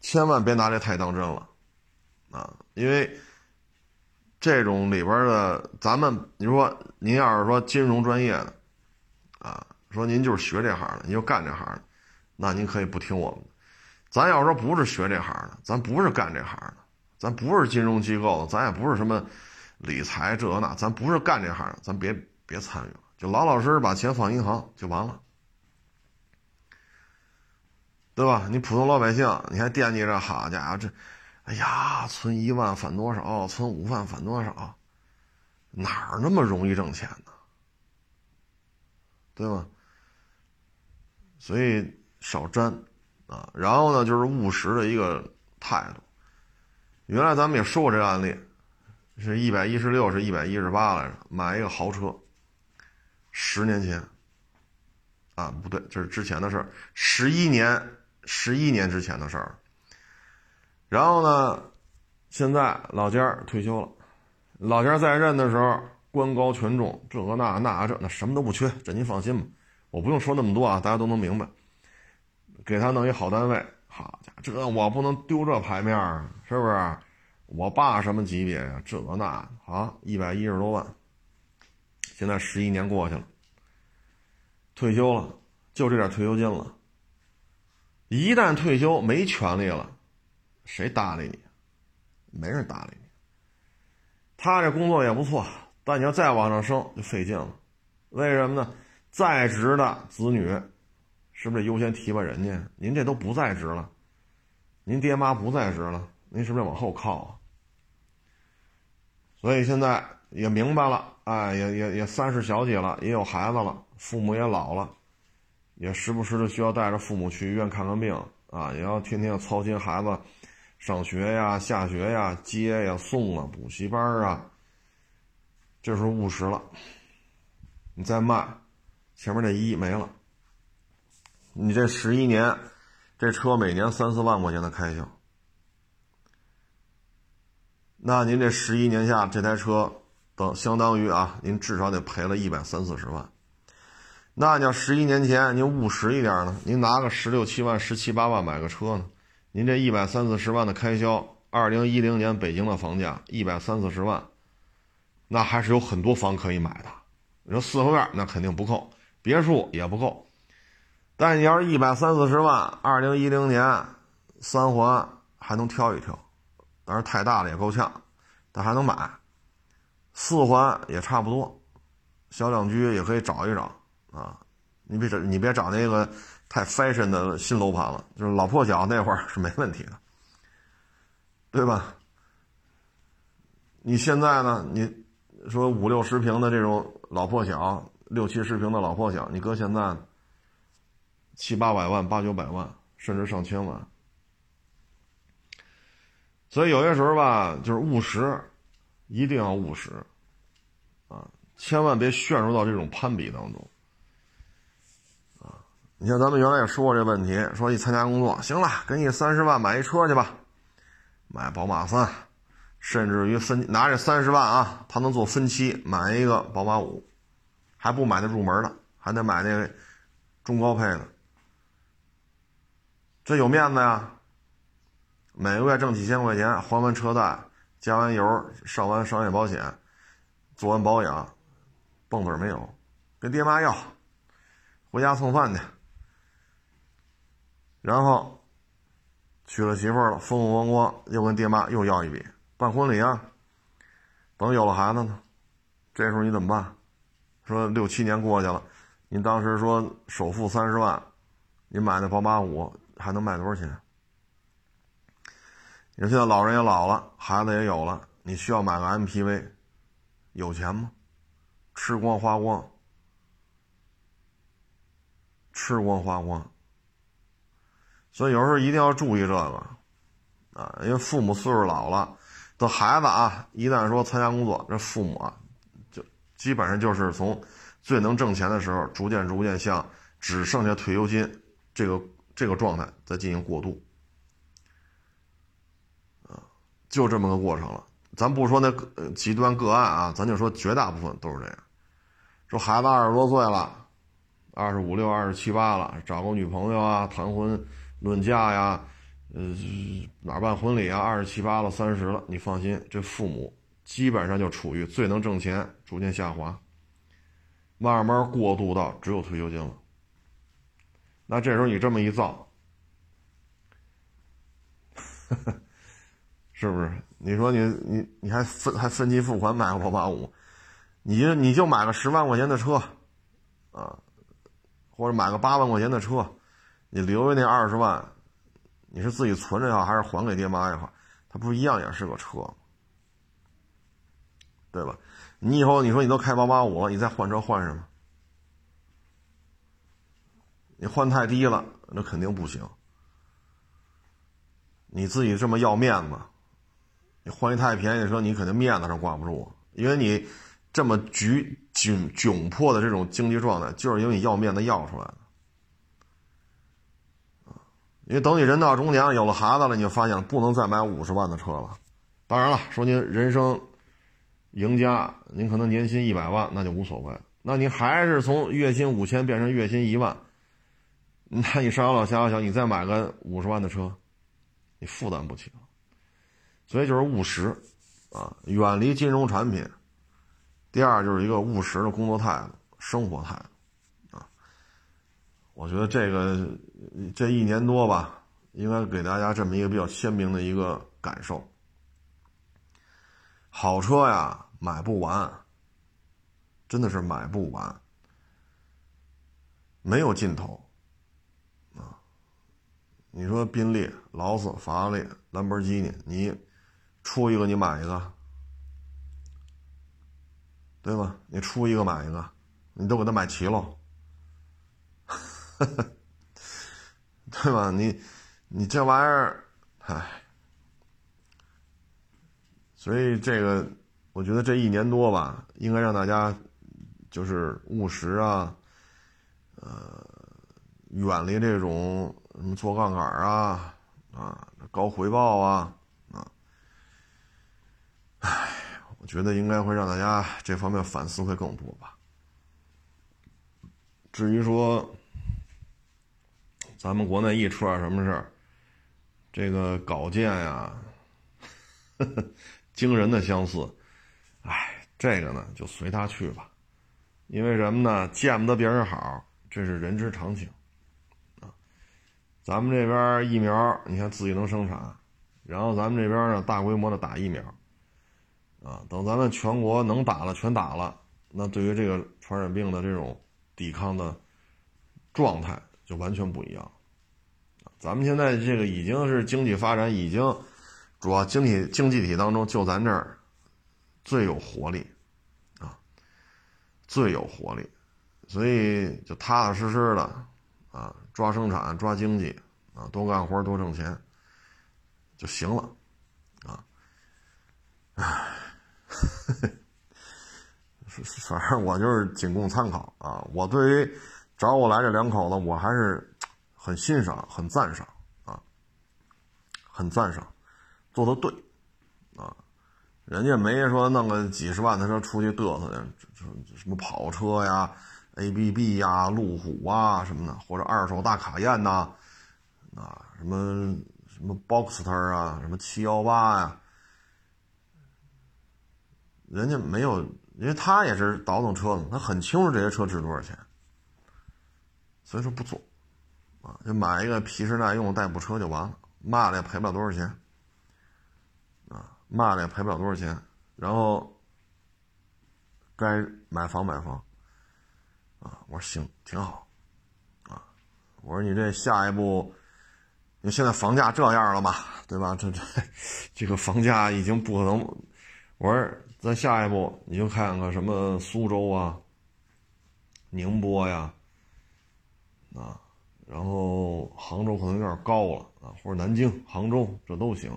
千万别拿这太当真了，啊，因为这种里边的，咱们你说您要是说金融专业的，啊，说您就是学这行的，您就干这行的，那您可以不听我们的。咱要说不是学这行的，咱不是干这行的，咱不是金融机构的，咱也不是什么。理财这那，咱不是干这行的，咱别别参与了，就老老实实把钱放银行就完了，对吧？你普通老百姓，你还惦记着好家伙这，哎呀，存一万返多少，存五万返多少，哪儿那么容易挣钱呢？对吧？所以少沾啊，然后呢，就是务实的一个态度。原来咱们也说过这个案例。是一百一十六，是一百一十八来着。买一个豪车，十年前，啊，不对，这是之前的事儿，十一年，十一年之前的事儿。然后呢，现在老家退休了，老家在任的时候官高权重，这个那那这那什么都不缺，这您放心吧，我不用说那么多啊，大家都能明白。给他弄一好单位，好家伙，这我不能丢这牌面儿，是不是？我爸什么级别呀？这那啊，一百一十多万。现在十一年过去了，退休了，就这点退休金了。一旦退休没权利了，谁搭理你？没人搭理你。他这工作也不错，但你要再往上升就费劲了。为什么呢？在职的子女是不是优先提拔人家？您这都不在职了，您爹妈不在职了，您是不是往后靠啊？所以现在也明白了，哎，也也也三十小几了，也有孩子了，父母也老了，也时不时的需要带着父母去医院看看病啊，也要天天要操心孩子上学呀、下学呀、接呀、送啊、补习班啊，这时候务实了。你再慢，前面那一没了，你这十一年，这车每年三四万块钱的开销。那您这十一年下这台车，等相当于啊，您至少得赔了一百三四十万。那你要十一年前您务实一点呢，您拿个十六七万、十七八万买个车呢，您这一百三四十万的开销，二零一零年北京的房价一百三四十万，那还是有很多房可以买的。你说四合院那肯定不够，别墅也不够。但你要是一百三四十万，二零一零年三环还能挑一挑，当然太大了也够呛，但还能买。四环也差不多，小两居也可以找一找啊。你别找，你别找那个太 fashion 的新楼盘了，就是老破小那会儿是没问题的，对吧？你现在呢？你说五六十平的这种老破小，六七十平的老破小，你搁现在七八百万、八九百万，甚至上千万。所以有些时候吧，就是务实，一定要务实，啊，千万别陷入到这种攀比当中，你像咱们原来也说过这问题，说一参加工作，行了，给你三十万买一车去吧，买宝马三。甚至于分拿这三十万啊，他能做分期买一个宝马五，还不买那入门的，还得买那个中高配的，这有面子呀。每个月挣几千块钱，还完车贷，加完油，上完商业保险，做完保养，蹦子没有，跟爹妈要，回家蹭饭去，然后娶了媳妇了，风风光光，又跟爹妈又要一笔。办婚礼啊，等有了孩子呢，这时候你怎么办？说六七年过去了，您当时说首付三十万，你买那宝马五还能卖多少钱？你说现在老人也老了，孩子也有了，你需要买个 MPV，有钱吗？吃光花光，吃光花光。所以有时候一定要注意这个啊，因为父母岁数老了。的孩子啊，一旦说参加工作，这父母啊，就基本上就是从最能挣钱的时候，逐渐逐渐向只剩下退休金这个这个状态在进行过渡，啊，就这么个过程了。咱不说那极端个案啊，咱就说绝大部分都是这样。说孩子二十多岁了，二十五六、二十七八了，找个女朋友啊，谈婚论嫁呀。呃，哪办婚礼啊？二十七八了，三十了，你放心，这父母基本上就处于最能挣钱，逐渐下滑，慢慢过渡到只有退休金了。那这时候你这么一造，[LAUGHS] 是不是？你说你你你还分还分期付款买个宝马五，你就你就买个十万块钱的车，啊，或者买个八万块钱的车，你留下那二十万。你是自己存着也好，还是还给爹妈也好，它不一样也是个车，对吧？你以后你说你都开宝马五了，你再换车换什么？你换太低了，那肯定不行。你自己这么要面子，你换一太便宜的车，你肯定面子上挂不住，因为你这么局窘窘迫的这种经济状态，就是因为你要面子要出来的。因为等你人到中年有了孩子了，你就发现不能再买五十万的车了。当然了，说您人生赢家，您可能年薪一百万，那就无所谓。那你还是从月薪五千变成月薪一万，那你上有老下有小，你再买个五十万的车，你负担不起。所以就是务实啊，远离金融产品。第二就是一个务实的工作态度、生活态度啊。我觉得这个这一年多吧，应该给大家这么一个比较鲜明的一个感受。好车呀，买不完，真的是买不完，没有尽头啊！你说宾利、劳斯、法拉利、兰博基尼，你出一个你买一个，对吧？你出一个买一个，你都给他买齐喽。[LAUGHS] 对吧？你，你这玩意儿，唉，所以这个，我觉得这一年多吧，应该让大家就是务实啊，呃，远离这种什么做杠杆啊，啊，高回报啊，啊，唉，我觉得应该会让大家这方面反思会更多吧。至于说，咱们国内一出点什么事儿，这个稿件呀，[LAUGHS] 惊人的相似。哎，这个呢就随他去吧，因为什么呢？见不得别人好，这是人之常情啊。咱们这边疫苗，你看自己能生产，然后咱们这边呢大规模的打疫苗，啊，等咱们全国能打了全打了，那对于这个传染病的这种抵抗的状态就完全不一样。咱们现在这个已经是经济发展，已经主要经济经济体当中，就咱这儿最有活力，啊，最有活力，所以就踏踏实实的啊，抓生产，抓经济，啊，多干活，多挣钱就行了，啊，唉，[LAUGHS] 反正我就是仅供参考啊。我对于找我来这两口子，我还是。很欣赏，很赞赏啊，很赞赏，做的对啊，人家没说弄个几十万的车出去嘚瑟的，什么跑车呀、ABB 呀、路虎啊什么的，或者二手大卡宴呐，啊，什么什么 Boxster 啊，什么七幺八呀，人家没有，因为他也是倒腾车的，他很清楚这些车值多少钱，所以说不做。啊，就买一个皮实耐用的代步车就完了，卖了也赔不了多少钱。啊，卖了也赔不了多少钱。然后该买房买房。啊，我说行，挺好。啊，我说你这下一步，因为现在房价这样了嘛，对吧？这这 [LAUGHS] 这个房价已经不可能。我说咱下一步你就看看什么苏州啊、宁波呀，啊然后杭州可能有点高了啊，或者南京、杭州这都行。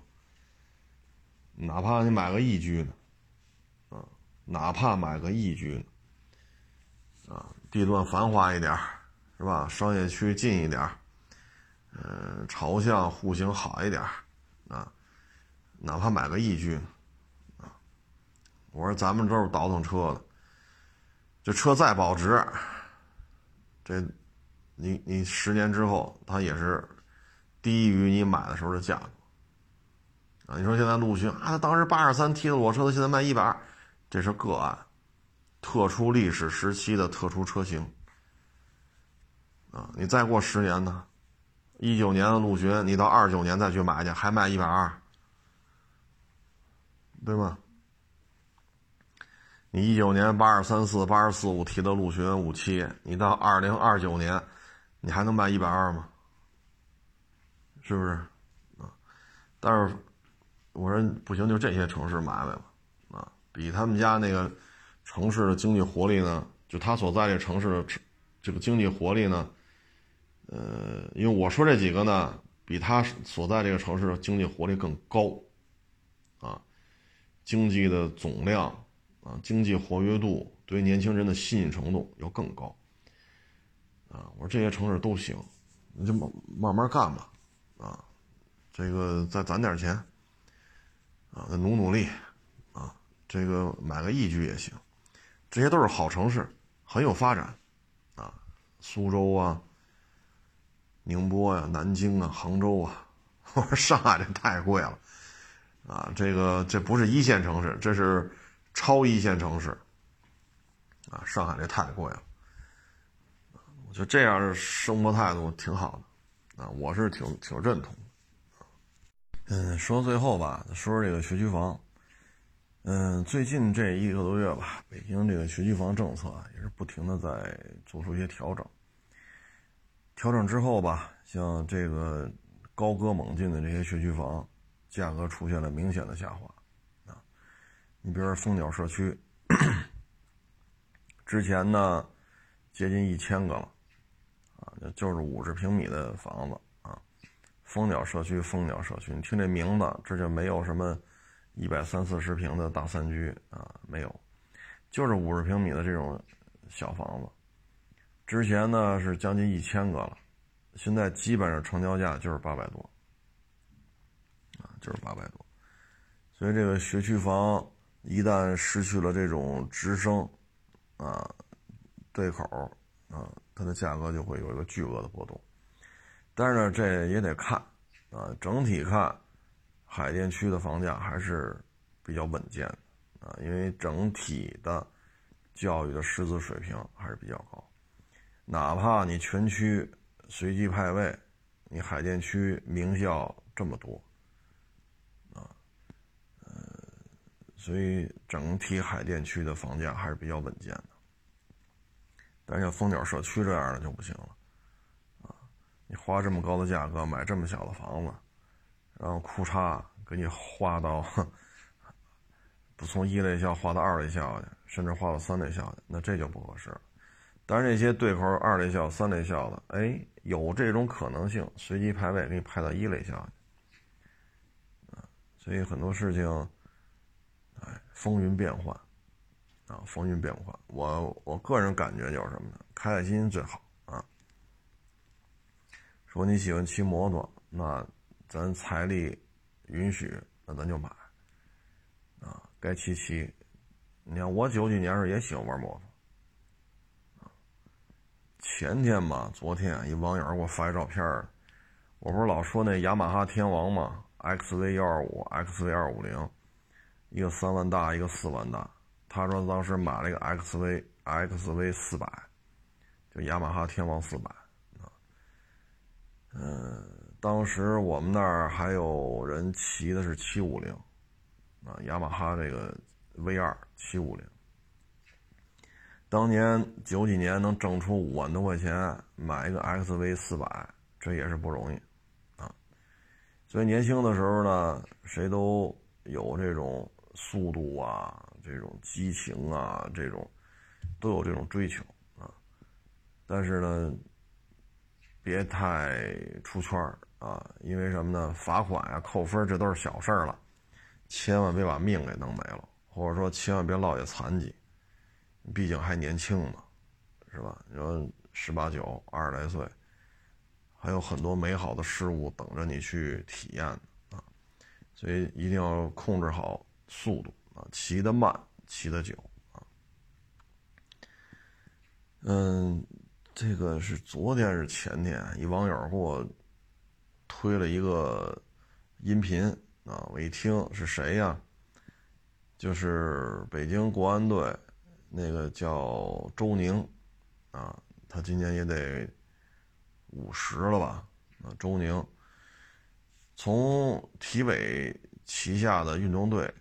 哪怕你买个一居呢，啊，哪怕买个一居呢，啊，地段繁华一点是吧？商业区近一点嗯，朝向户型好一点啊，哪怕买个一居，啊，我说咱们都是倒腾车的，这车再保值，这。你你十年之后，它也是低于你买的时候的价格啊！你说现在陆巡啊，他当时八十三 T 的裸车，现在卖一百二，这是个案，特殊历史时期的特殊车型啊！你再过十年呢，一九年的陆巡，你到二九年再去买去，还卖一百二，对吗？你一九年八二三四、八十四五提的陆巡五七，你到二零二九年。你还能卖一百二吗？是不是？啊，但是我说不行，就这些城市买卖吧，啊，比他们家那个城市的经济活力呢，就他所在这城市的这个经济活力呢，呃，因为我说这几个呢，比他所在这个城市的经济活力更高，啊，经济的总量啊，经济活跃度对年轻人的吸引程度要更高。啊，我说这些城市都行，你就慢慢慢干吧，啊，这个再攒点钱，啊，再努努力，啊，这个买个一居也行，这些都是好城市，很有发展，啊，苏州啊，宁波呀，南京啊，杭州啊，[LAUGHS] 我说上海这太贵了，啊，这个这不是一线城市，这是超一线城市，啊，上海这太贵了。就这样的生活态度挺好的，啊，我是挺挺认同。嗯，说到最后吧，说说这个学区房。嗯，最近这一个多月吧，北京这个学区房政策，也是不停的在做出一些调整。调整之后吧，像这个高歌猛进的这些学区房，价格出现了明显的下滑。啊，你比如说蜂鸟社区，[COUGHS] 之前呢接近一千个了。就是五十平米的房子啊，蜂鸟社区，蜂鸟社区，你听这名字，这就没有什么一百三四十平的大三居啊，没有，就是五十平米的这种小房子。之前呢是将近一千个了，现在基本上成交价就是八百多，啊，就是八百多。所以这个学区房一旦失去了这种直升啊对口啊。它的价格就会有一个巨额的波动，但是呢，这也得看啊，整体看，海淀区的房价还是比较稳健的啊，因为整体的教育的师资水平还是比较高，哪怕你全区随机派位，你海淀区名校这么多所以整体海淀区的房价还是比较稳健的。但像蜂鸟社区这样的就不行了，啊，你花这么高的价格买这么小的房子，然后库差给你划到，不从一类校划到二类校去，甚至划到三类校去，那这就不合适了。但是那些对口二类校、三类校的，哎，有这种可能性，随机排位给你排到一类校去，啊，所以很多事情，哎，风云变幻，啊，风云变幻。我我个人感觉就是什么呢？开开心心最好啊。说你喜欢骑摩托，那咱财力允许，那咱就买，啊，该骑骑。你看我九几年时候也喜欢玩摩托。前天吧，昨天一网友给我发一照片我不是老说那雅马哈天王吗？XV 幺二五，XV 二五零，一个三万大，一个四万大。他说当时买了一个 XV XV 四百，就雅马哈天王四百啊。嗯，当时我们那儿还有人骑的是七五零啊，雅马哈这个 V 二七五零。当年九几年能挣出五万多块钱买一个 XV 四百，这也是不容易，啊，所以年轻的时候呢，谁都有这种速度啊，这种激情啊，这种都有这种追求啊，但是呢，别太出圈啊，因为什么呢？罚款啊、扣分这都是小事儿了，千万别把命给弄没了，或者说千万别落下残疾。毕竟还年轻嘛，是吧？你说十八九、二十来岁，还有很多美好的事物等着你去体验啊！所以一定要控制好速度啊，骑得慢，骑得久啊。嗯，这个是昨天是前天，一网友给我推了一个音频啊，我一听是谁呀？就是北京国安队。那个叫周宁，啊，他今年也得五十了吧？啊，周宁从体委旗下的运动队，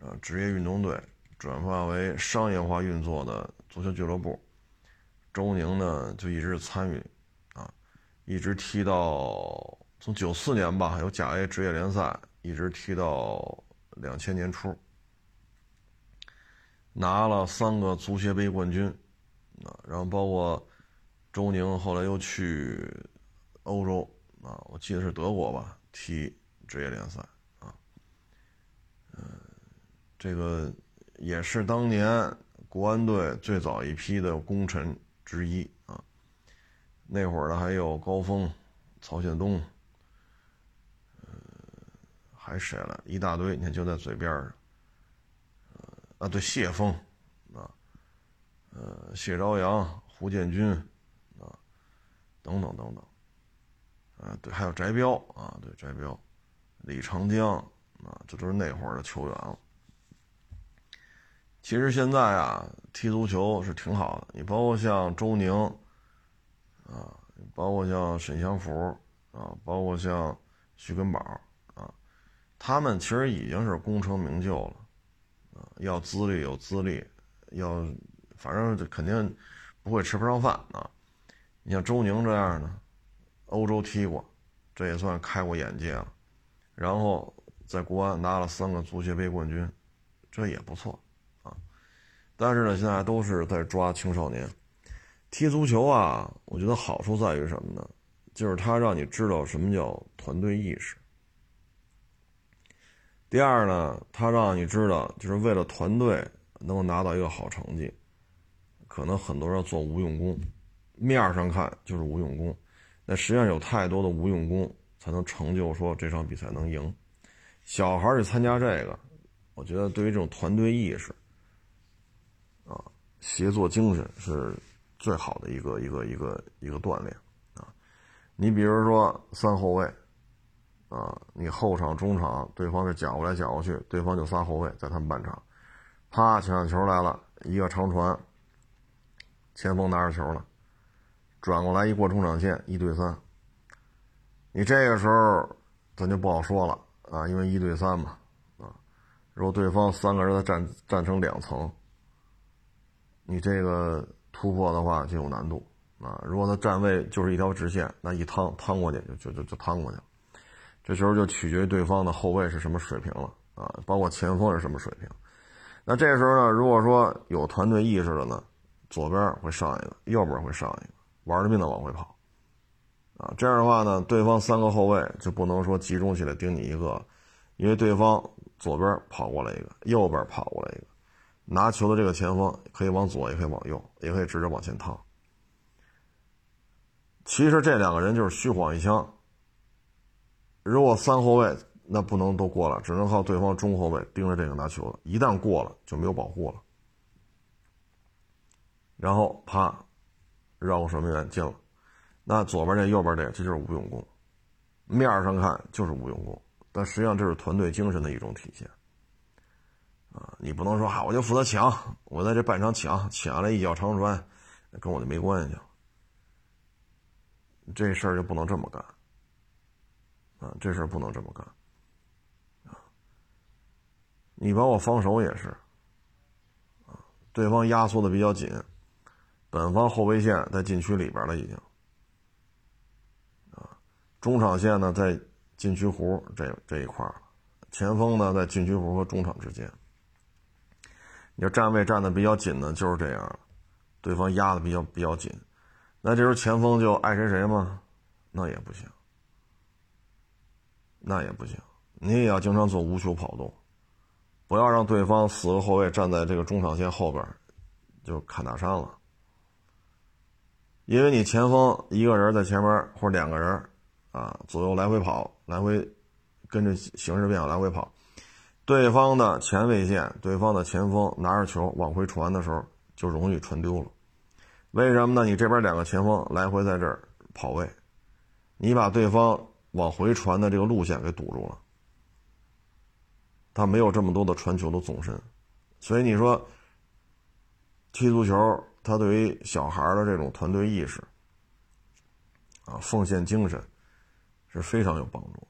啊，职业运动队转化为商业化运作的足球俱乐部，周宁呢就一直参与，啊，一直踢到从九四年吧，有甲 A 职业联赛，一直踢到两千年初。拿了三个足协杯冠军，啊，然后包括周宁后来又去欧洲，啊，我记得是德国吧，踢职业联赛，这个也是当年国安队最早一批的功臣之一啊。那会儿呢还有高峰、曹宪东，呃，还谁了？一大堆，你看就在嘴边上。啊，对，谢峰，啊，呃，谢朝阳、胡建军，啊，等等等等，啊，对，还有翟彪，啊，对，翟彪，李长江，啊，这都是那会儿的球员了。其实现在啊，踢足球是挺好的，你包括像周宁，啊，包括像沈祥福，啊，包括像徐根宝，啊，他们其实已经是功成名就了。啊要资历有资历，要反正肯定不会吃不上饭啊。你像周宁这样的，欧洲踢过，这也算开过眼界了。然后在国安拿了三个足协杯冠军，这也不错。但是呢，现在都是在抓青少年踢足球啊。我觉得好处在于什么呢？就是他让你知道什么叫团队意识。第二呢，他让你知道，就是为了团队能够拿到一个好成绩，可能很多人做无用功，面上看就是无用功，那实际上有太多的无用功才能成就说这场比赛能赢。小孩去参加这个，我觉得对于这种团队意识，协作精神是最好的一个一个一个一个锻炼啊。你比如说三后卫。啊，你后场、中场，对方是搅过来搅过去，对方就仨后卫在他们半场，啪，抢球来了，一个长传，前锋拿着球了，转过来一过中场线，一对三，你这个时候咱就不好说了啊，因为一对三嘛，啊，如果对方三个人他站站成两层，你这个突破的话就有难度啊。如果他站位就是一条直线，那一趟趟过去就就就就趟过去了。这时候就取决于对方的后卫是什么水平了啊，包括前锋是什么水平。那这时候呢，如果说有团队意识的呢，左边会上一个，右边会上一个，玩了命的往回跑，啊，这样的话呢，对方三个后卫就不能说集中起来盯你一个，因为对方左边跑过来一个，右边跑过来一个，拿球的这个前锋可以往左，也可以往右，也可以直着往前趟。其实这两个人就是虚晃一枪。如果三后卫。那不能都过了，只能靠对方中后卫盯着这个拿球了。一旦过了，就没有保护了。然后啪，绕过守门员进了。那左边这、右边这，这就是无用功。面上看就是无用功，但实际上这是团队精神的一种体现。你不能说哈，我就负责抢，我在这半场抢，抢了一脚长传，跟我就没关系了。这事儿就不能这么干。啊，这事儿不能这么干。啊你把我防守也是，啊，对方压缩的比较紧，本方后卫线在禁区里边了已经，啊，中场线呢在禁区弧这这一块前锋呢在禁区弧和中场之间。你要站位站的比较紧呢，就是这样，对方压的比较比较紧，那这时候前锋就爱谁谁吗？那也不行，那也不行，你也要经常做无球跑动。不要让对方四个后卫站在这个中场线后边，就砍大山了。因为你前锋一个人在前面或者两个人，啊，左右来回跑，来回跟着形势变化来回跑，对方的前卫线，对方的前锋拿着球往回传的时候，就容易传丢了。为什么呢？你这边两个前锋来回在这儿跑位，你把对方往回传的这个路线给堵住了。他没有这么多的传球的纵深，所以你说踢足球，他对于小孩的这种团队意识啊、奉献精神是非常有帮助。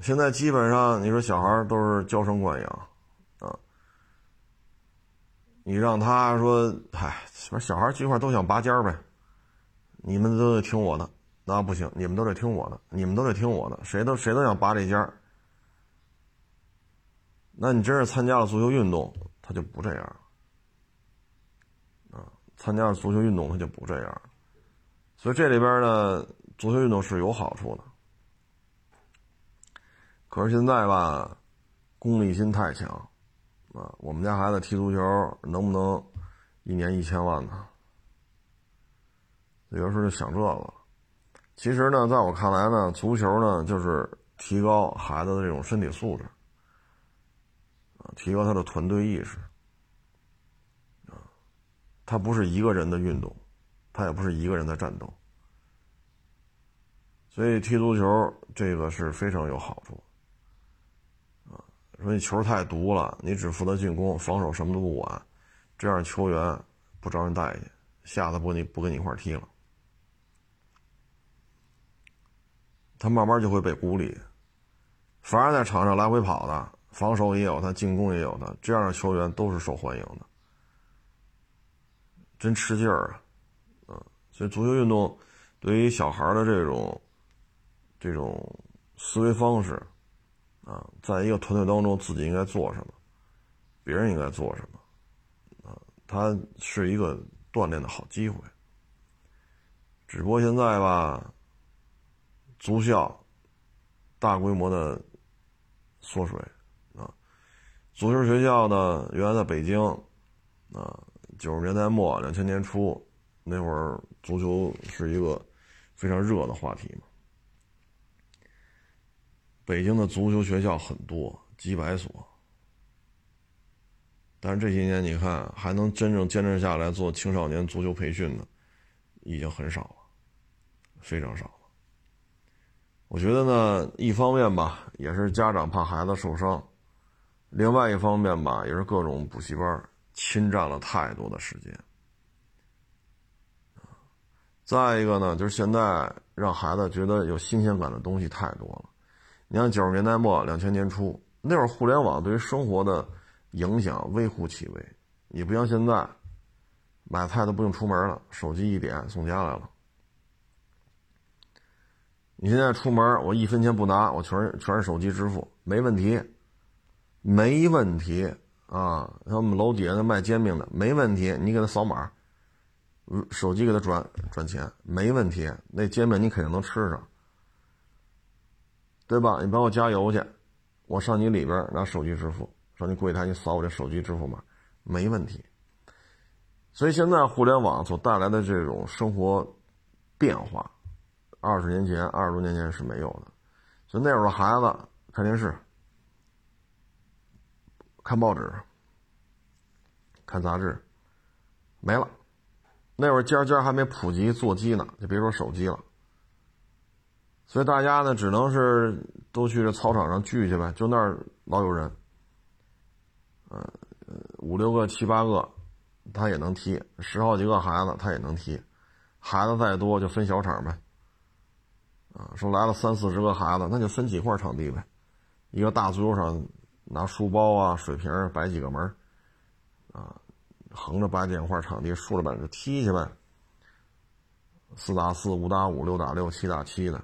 现在基本上，你说小孩都是娇生惯养啊，你让他说，嗨，小孩聚一块都想拔尖呗，你们都得听我的，那不行，你们都得听我的，你们都得听我的，谁都谁都想拔这尖。那你真是参加了足球运动，他就不这样啊！参加了足球运动，他就不这样所以这里边呢，足球运动是有好处的。可是现在吧，功利心太强啊！我们家孩子踢足球，能不能一年一千万呢？有的时候就想这个。其实呢，在我看来呢，足球呢，就是提高孩子的这种身体素质。啊提高他的团队意识，啊，他不是一个人的运动，他也不是一个人的战斗，所以踢足球这个是非常有好处，说你球太毒了，你只负责进攻，防守什么都不管，这样球员不招人待见，下次不你不跟你一块踢了，他慢慢就会被孤立，反而在场上来回跑的。防守也有他，进攻也有他，这样的球员都是受欢迎的，真吃劲儿啊！嗯，所以足球运动对于小孩的这种这种思维方式啊，在一个团队当中自己应该做什么，别人应该做什么啊，它是一个锻炼的好机会。只不过现在吧，足校大规模的缩水。啊足球学校呢，原来在北京，啊，九十年代末、两千年初那会儿，足球是一个非常热的话题嘛。北京的足球学校很多，几百所，但是这些年你看，还能真正坚持下来做青少年足球培训的，已经很少了，非常少了。我觉得呢，一方面吧，也是家长怕孩子受伤。另外一方面吧，也是各种补习班侵占了太多的时间。再一个呢，就是现在让孩子觉得有新鲜感的东西太多了。你像九十年代末、两千年初那会儿互联网对于生活的影响微乎其微，你不像现在，买菜都不用出门了，手机一点送家来了。你现在出门，我一分钱不拿，我全是全是手机支付，没问题，没问题啊！像我们楼底下那卖煎饼的，没问题，你给他扫码，手机给他转转钱，没问题，那煎饼你肯定能吃上。对吧？你帮我加油去，我上你里边拿手机支付，上你柜台你扫我这手机支付码，没问题。所以现在互联网所带来的这种生活变化，二十年前、二十多年前是没有的。就那会儿孩子看电视、看报纸、看杂志，没了。那会儿家家还没普及座机呢，就别说手机了。所以大家呢，只能是都去这操场上聚去呗，就那儿老有人，嗯，五六个、七八个，他也能踢；十好几个孩子，他也能踢。孩子再多就分小场呗，啊，说来了三四十个孩子，那就分几块场地呗。一个大足球场，拿书包啊、水瓶摆几个门啊，横着摆几块场地，竖着摆就踢去呗。四打四、五打五、六打六、七打七的。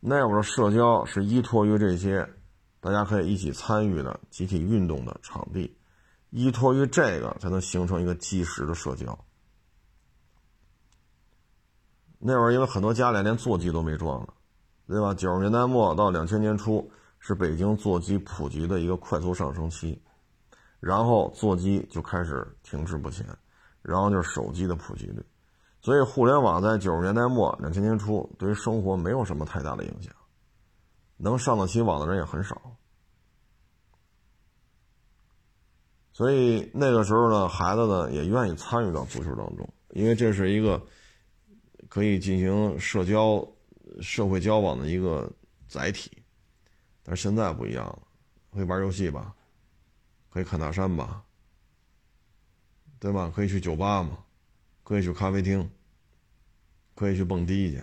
那会儿的社交是依托于这些，大家可以一起参与的集体运动的场地，依托于这个才能形成一个即时的社交。那会儿因为很多家里连座机都没装呢，对吧？九十年代末到两千年初是北京座机普及的一个快速上升期，然后座机就开始停滞不前，然后就是手机的普及率。所以，互联网在九十年代末、两千年初对于生活没有什么太大的影响，能上得起网的人也很少。所以那个时候呢，孩子呢也愿意参与到足球当中，因为这是一个可以进行社交、社会交往的一个载体。但是现在不一样了，会玩游戏吧，可以看大山吧，对吧？可以去酒吧嘛，可以去咖啡厅。可以去蹦迪去，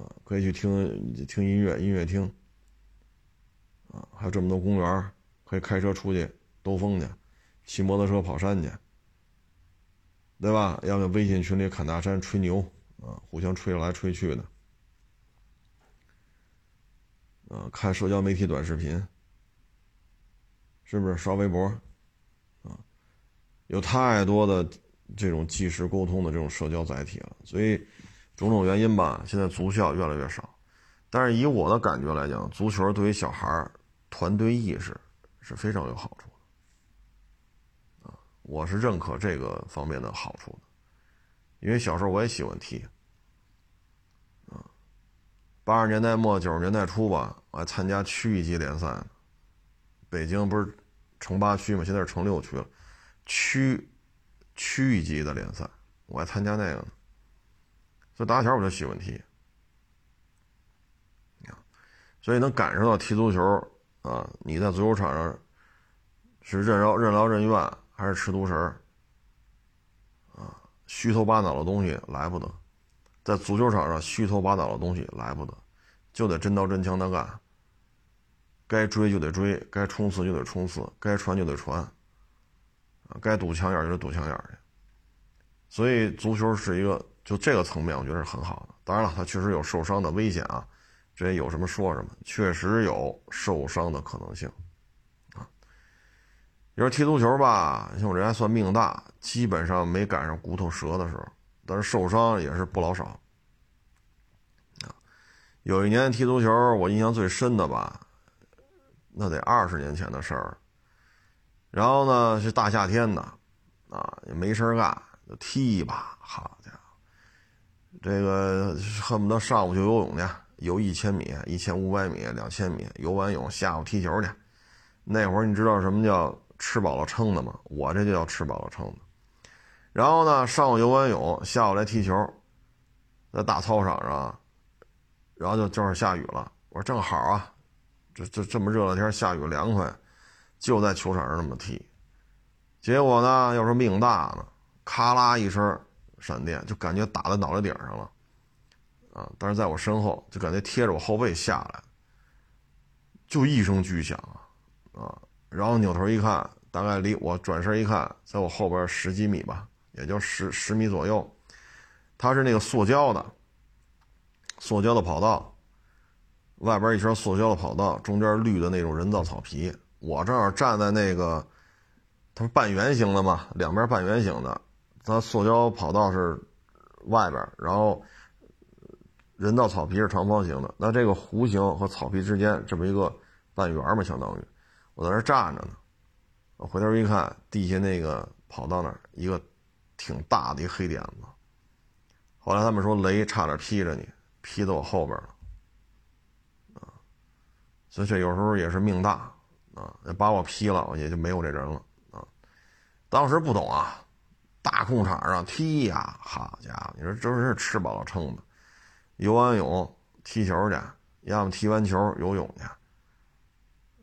啊，可以去听听音乐，音乐厅，啊，还有这么多公园可以开车出去兜风去，骑摩托车跑山去，对吧？要么微信群里侃大山、吹牛，啊，互相吹来吹去的，啊，看社交媒体短视频，是不是刷微博，啊，有太多的。这种即时沟通的这种社交载体了，所以种种原因吧，现在足校越来越少。但是以我的感觉来讲，足球对于小孩团队意识是非常有好处的啊，我是认可这个方面的好处的。因为小时候我也喜欢踢啊，八十年代末九十年代初吧，我还参加区域级联赛。北京不是成八区嘛，现在是成六区了，区。区域级的联赛，我还参加那个呢。所以打小我就喜欢踢，所以能感受到踢足球啊，你在足球场上是任劳任劳任怨还是吃独食啊？虚头巴脑的东西来不得，在足球场上虚头巴脑的东西来不得，就得真刀真枪的干。该追就得追，该冲刺就得冲刺，该传就得传。啊，该堵墙眼就得堵墙眼去，所以足球是一个就这个层面，我觉得是很好的。当然了，他确实有受伤的危险啊，这有什么说什么，确实有受伤的可能性啊。你说踢足球吧，像我这还算命大，基本上没赶上骨头折的时候，但是受伤也是不老少啊。有一年踢足球，我印象最深的吧，那得二十年前的事儿。然后呢，是大夏天的，啊，也没事干，就踢吧。好家伙，这个恨不得上午就游泳去，游一千米、一千五百米、两千米，游完泳下午踢球去。那会儿你知道什么叫吃饱了撑的吗？我这就叫吃饱了撑的。然后呢，上午游完泳，下午来踢球，在大操场上，然后就正好下雨了。我说正好啊，这这这么热的天下雨凉快。就在球场上那么踢，结果呢，要说命大呢，咔啦一声闪电，就感觉打在脑袋顶上了，啊！但是在我身后，就感觉贴着我后背下来，就一声巨响啊啊！然后扭头一看，大概离我转身一看，在我后边十几米吧，也就十十米左右。它是那个塑胶的，塑胶的跑道，外边一圈塑胶的跑道，中间绿的那种人造草皮。我正好站在那个，它半圆形的嘛，两边半圆形的，它塑胶跑道是外边，然后。人造草皮是长方形的，那这个弧形和草皮之间，这么一个半圆嘛？相当于我在那站着呢，我回头一看，地下那个跑道那儿一个挺大的一黑点子。后来他们说雷差点劈着你，劈到我后边了，啊，所以这有时候也是命大啊，把我劈了，也就没有这人了啊。当时不懂啊，大空场上踢呀，好家伙，你说真是吃饱了撑的。游完泳踢球去，要么踢完球游泳去，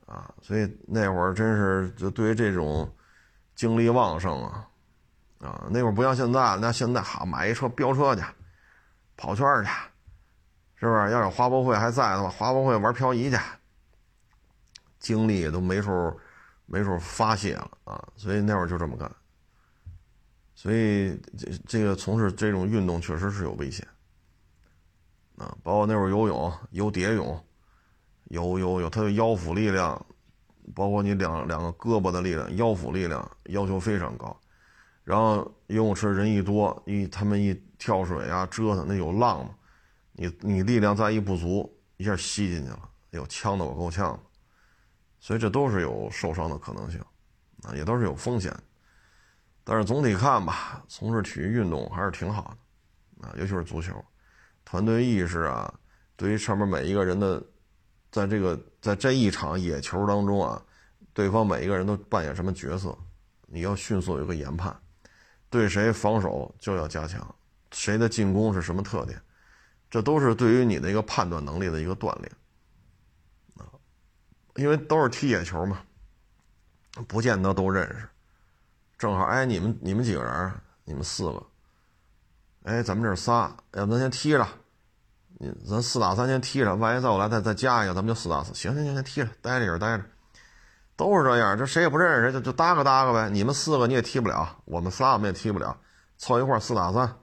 啊，所以那会儿真是就对于这种精力旺盛啊，啊，那会儿不像现在，那现在好买一车飙车去，跑圈去，是不是？要有花博会还在的话，花博会玩漂移去，精力也都没处没处发泄了啊，所以那会儿就这么干，所以这这个从事这种运动确实是有危险。啊，包括那会儿游泳，游蝶泳，游游游，它的腰腹力量，包括你两两个胳膊的力量，腰腹力量要求非常高。然后游泳池人一多，一他们一跳水啊，折腾那有浪嘛，你你力量再一不足，一下吸进去了，哎呦呛的我够呛。所以这都是有受伤的可能性，啊，也都是有风险。但是总体看吧，从事体育运动还是挺好的，啊，尤其是足球。团队意识啊，对于上面每一个人的，在这个在这一场野球当中啊，对方每一个人都扮演什么角色，你要迅速有个研判，对谁防守就要加强，谁的进攻是什么特点，这都是对于你的一个判断能力的一个锻炼，因为都是踢野球嘛，不见得都认识，正好哎，你们你们几个人，你们四个，哎，咱们这仨，要不咱先踢着。你咱四打三先踢着，万一再我来再再加一个，咱们就四打四。行行行，先踢着，待着也是待着，都是这样。这谁也不认识谁，就就搭个搭个呗。你们四个你也踢不了，我们仨我们也踢不了，凑一块四打三，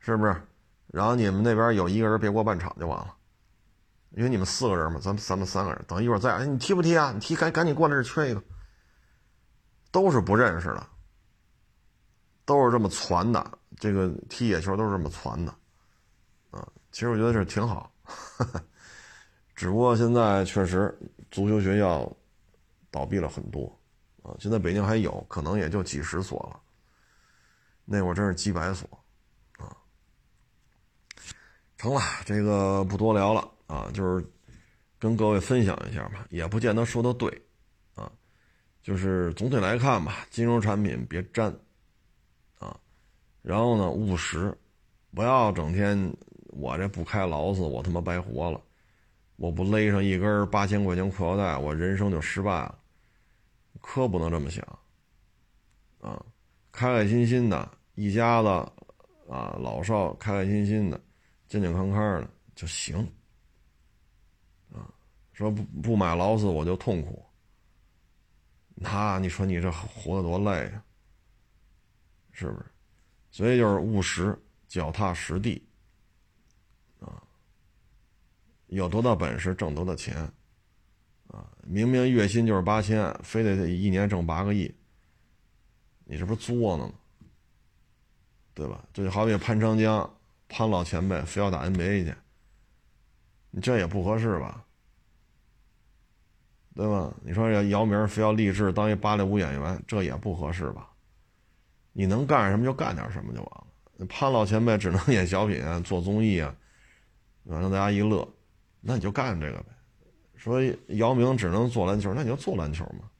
是不是？然后你们那边有一个人别过半场就完了，因为你们四个人嘛，咱们咱们三个人。等一会儿再，哎，你踢不踢啊？你踢赶赶紧过来，这缺一个。都是不认识的，都是这么传的。这个踢野球都是这么传的。啊其实我觉得这挺好，[LAUGHS] 只不过现在确实足球学校倒闭了很多啊。现在北京还有可能也就几十所了，那会儿真是几百所啊。成了，这个不多聊了啊，就是跟各位分享一下吧，也不见得说的对啊。就是总体来看吧，金融产品别沾啊，然后呢务实，不要整天。我这不开劳斯，我他妈白活了！我不勒上一根八千块钱裤腰带，我人生就失败了。可不能这么想啊！开开心心的，一家子啊，老少开开心心的，健健康康的就行。说不不买劳斯我就痛苦，那你说你这活得多累啊？是不是？所以就是务实、脚踏实地啊。有多大本事挣多大钱，啊！明明月薪就是八千，非得一年挣八个亿，你这不是作呢吗？对吧？这就好比潘长江，潘老前辈非要打 NBA 去，你这也不合适吧？对吧？你说这姚明非要立志当一芭蕾舞演员，这也不合适吧？你能干什么就干点什么就完了。潘老前辈只能演小品、做综艺啊，让大家一乐。那你就干这个呗。说姚明只能做篮球，那你就做篮球嘛，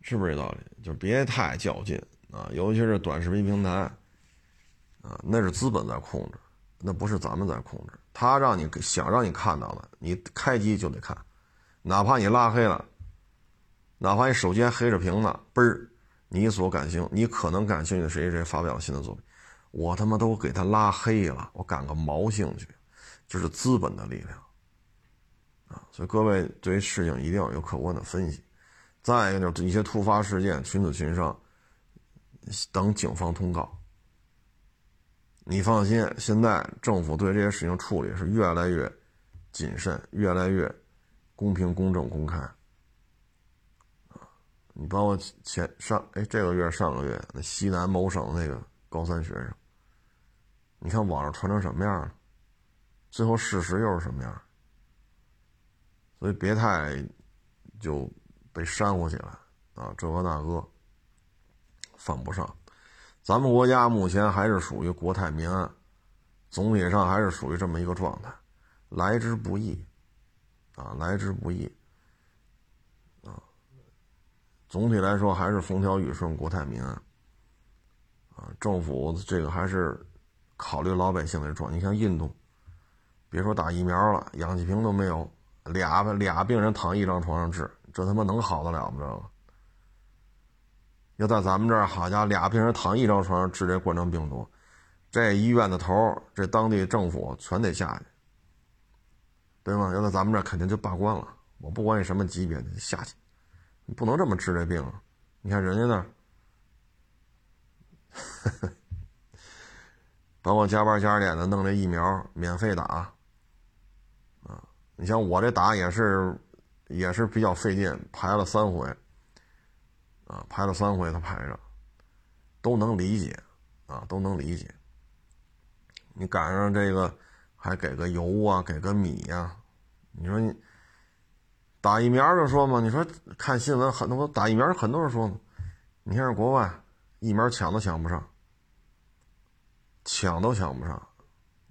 是不是这道理？就别太较劲啊，尤其是短视频平台啊，那是资本在控制，那不是咱们在控制。他让你想让你看到的，你开机就得看，哪怕你拉黑了，哪怕你手机黑着屏呢，嘣儿，你所感兴你可能感兴趣的谁谁发表了新的作品，我他妈都给他拉黑了，我感个毛兴趣。这是资本的力量，啊，所以各位对于事情一定要有客观的分析。再一个就是一些突发事件，群死群伤，等警方通告。你放心，现在政府对这些事情处理是越来越谨慎，越来越公平、公正、公开。你包括前上哎，这个月、上个月那西南某省那个高三学生，你看网上传成什么样了？最后事实又是什么样？所以别太就被煽乎起来啊，这个大哥犯不上。咱们国家目前还是属于国泰民安，总体上还是属于这么一个状态，来之不易，啊，来之不易，啊，总体来说还是风调雨顺，国泰民安，啊，政府这个还是考虑老百姓的状。你像印度，别说打疫苗了，氧气瓶都没有，俩俩病人躺一张床上治，这他妈能好得了吗？这个？要在咱们这儿，好家伙，俩病人躺一张床上治这冠状病毒，这医院的头，这当地政府全得下去，对吗？要在咱们这儿，肯定就罢官了。我不管你什么级别的，下去，你不能这么治这病。你看人家那，[LAUGHS] 包括加班加点的弄这疫苗免费打，啊，你像我这打也是，也是比较费劲，排了三回。啊，排了三回，他排着，都能理解，啊，都能理解。你赶上这个，还给个油啊，给个米呀，你说你打疫苗就说嘛，你说看新闻很多打疫苗，很多人说嘛，你看国外疫苗抢都抢不上，抢都抢不上，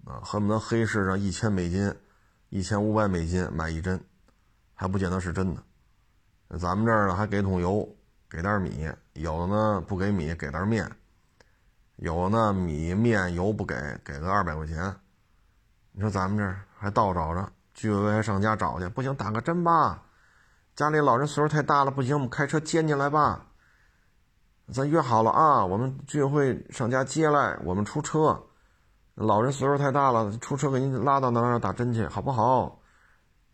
啊，恨不得黑市上一千美金、一千五百美金买一针，还不见得是真的。咱们这儿呢，还给桶油。给袋米，有的呢不给米，给袋面；有的呢米面油不给，给个二百块钱。你说咱们这还倒找着，居委会还上家找去，不行打个针吧。家里老人岁数太大了，不行，我们开车接进来吧。咱约好了啊，我们居委会上家接来，我们出车。老人岁数太大了，出车给您拉到那儿打针去，好不好？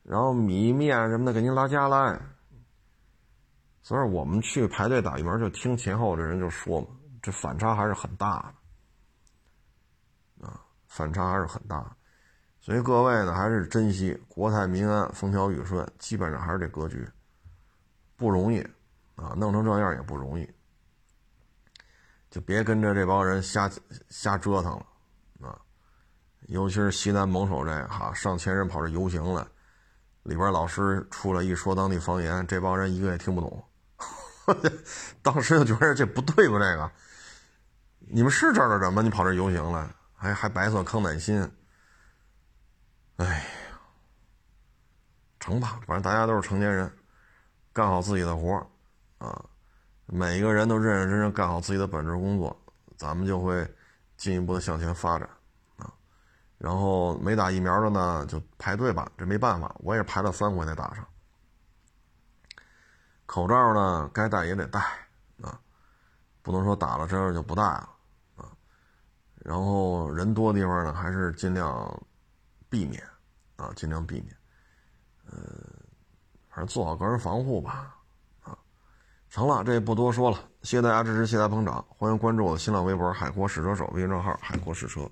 然后米面什么的给您拉家来。所以，我们去排队打疫苗，就听前后这人就说嘛，这反差还是很大的，啊，反差还是很大。所以各位呢，还是珍惜国泰民安、风调雨顺，基本上还是这格局，不容易啊，弄成这样也不容易，就别跟着这帮人瞎瞎折腾了啊。尤其是西南蒙首这哈，上千人跑这游行了，里边老师出来一说当地方言，这帮人一个也听不懂。我 [LAUGHS] 当时就觉得这不对吧？这个，你们是这儿的人吗？你跑这游行来，还还白色康乃馨。哎呀，成吧，反正大家都是成年人，干好自己的活啊，每一个人都认认真真干好自己的本职工作，咱们就会进一步的向前发展啊。然后没打疫苗的呢，就排队吧，这没办法，我也排了三回才打上。口罩呢，该戴也得戴啊，不能说打了之后就不戴了啊。然后人多的地方呢，还是尽量避免啊，尽量避免。呃，反正做好个人防护吧啊。成了，这也不多说了。谢谢大家支持，谢谢大家捧场，欢迎关注我的新浪微博“海阔试车手”微信账号“海阔试车”。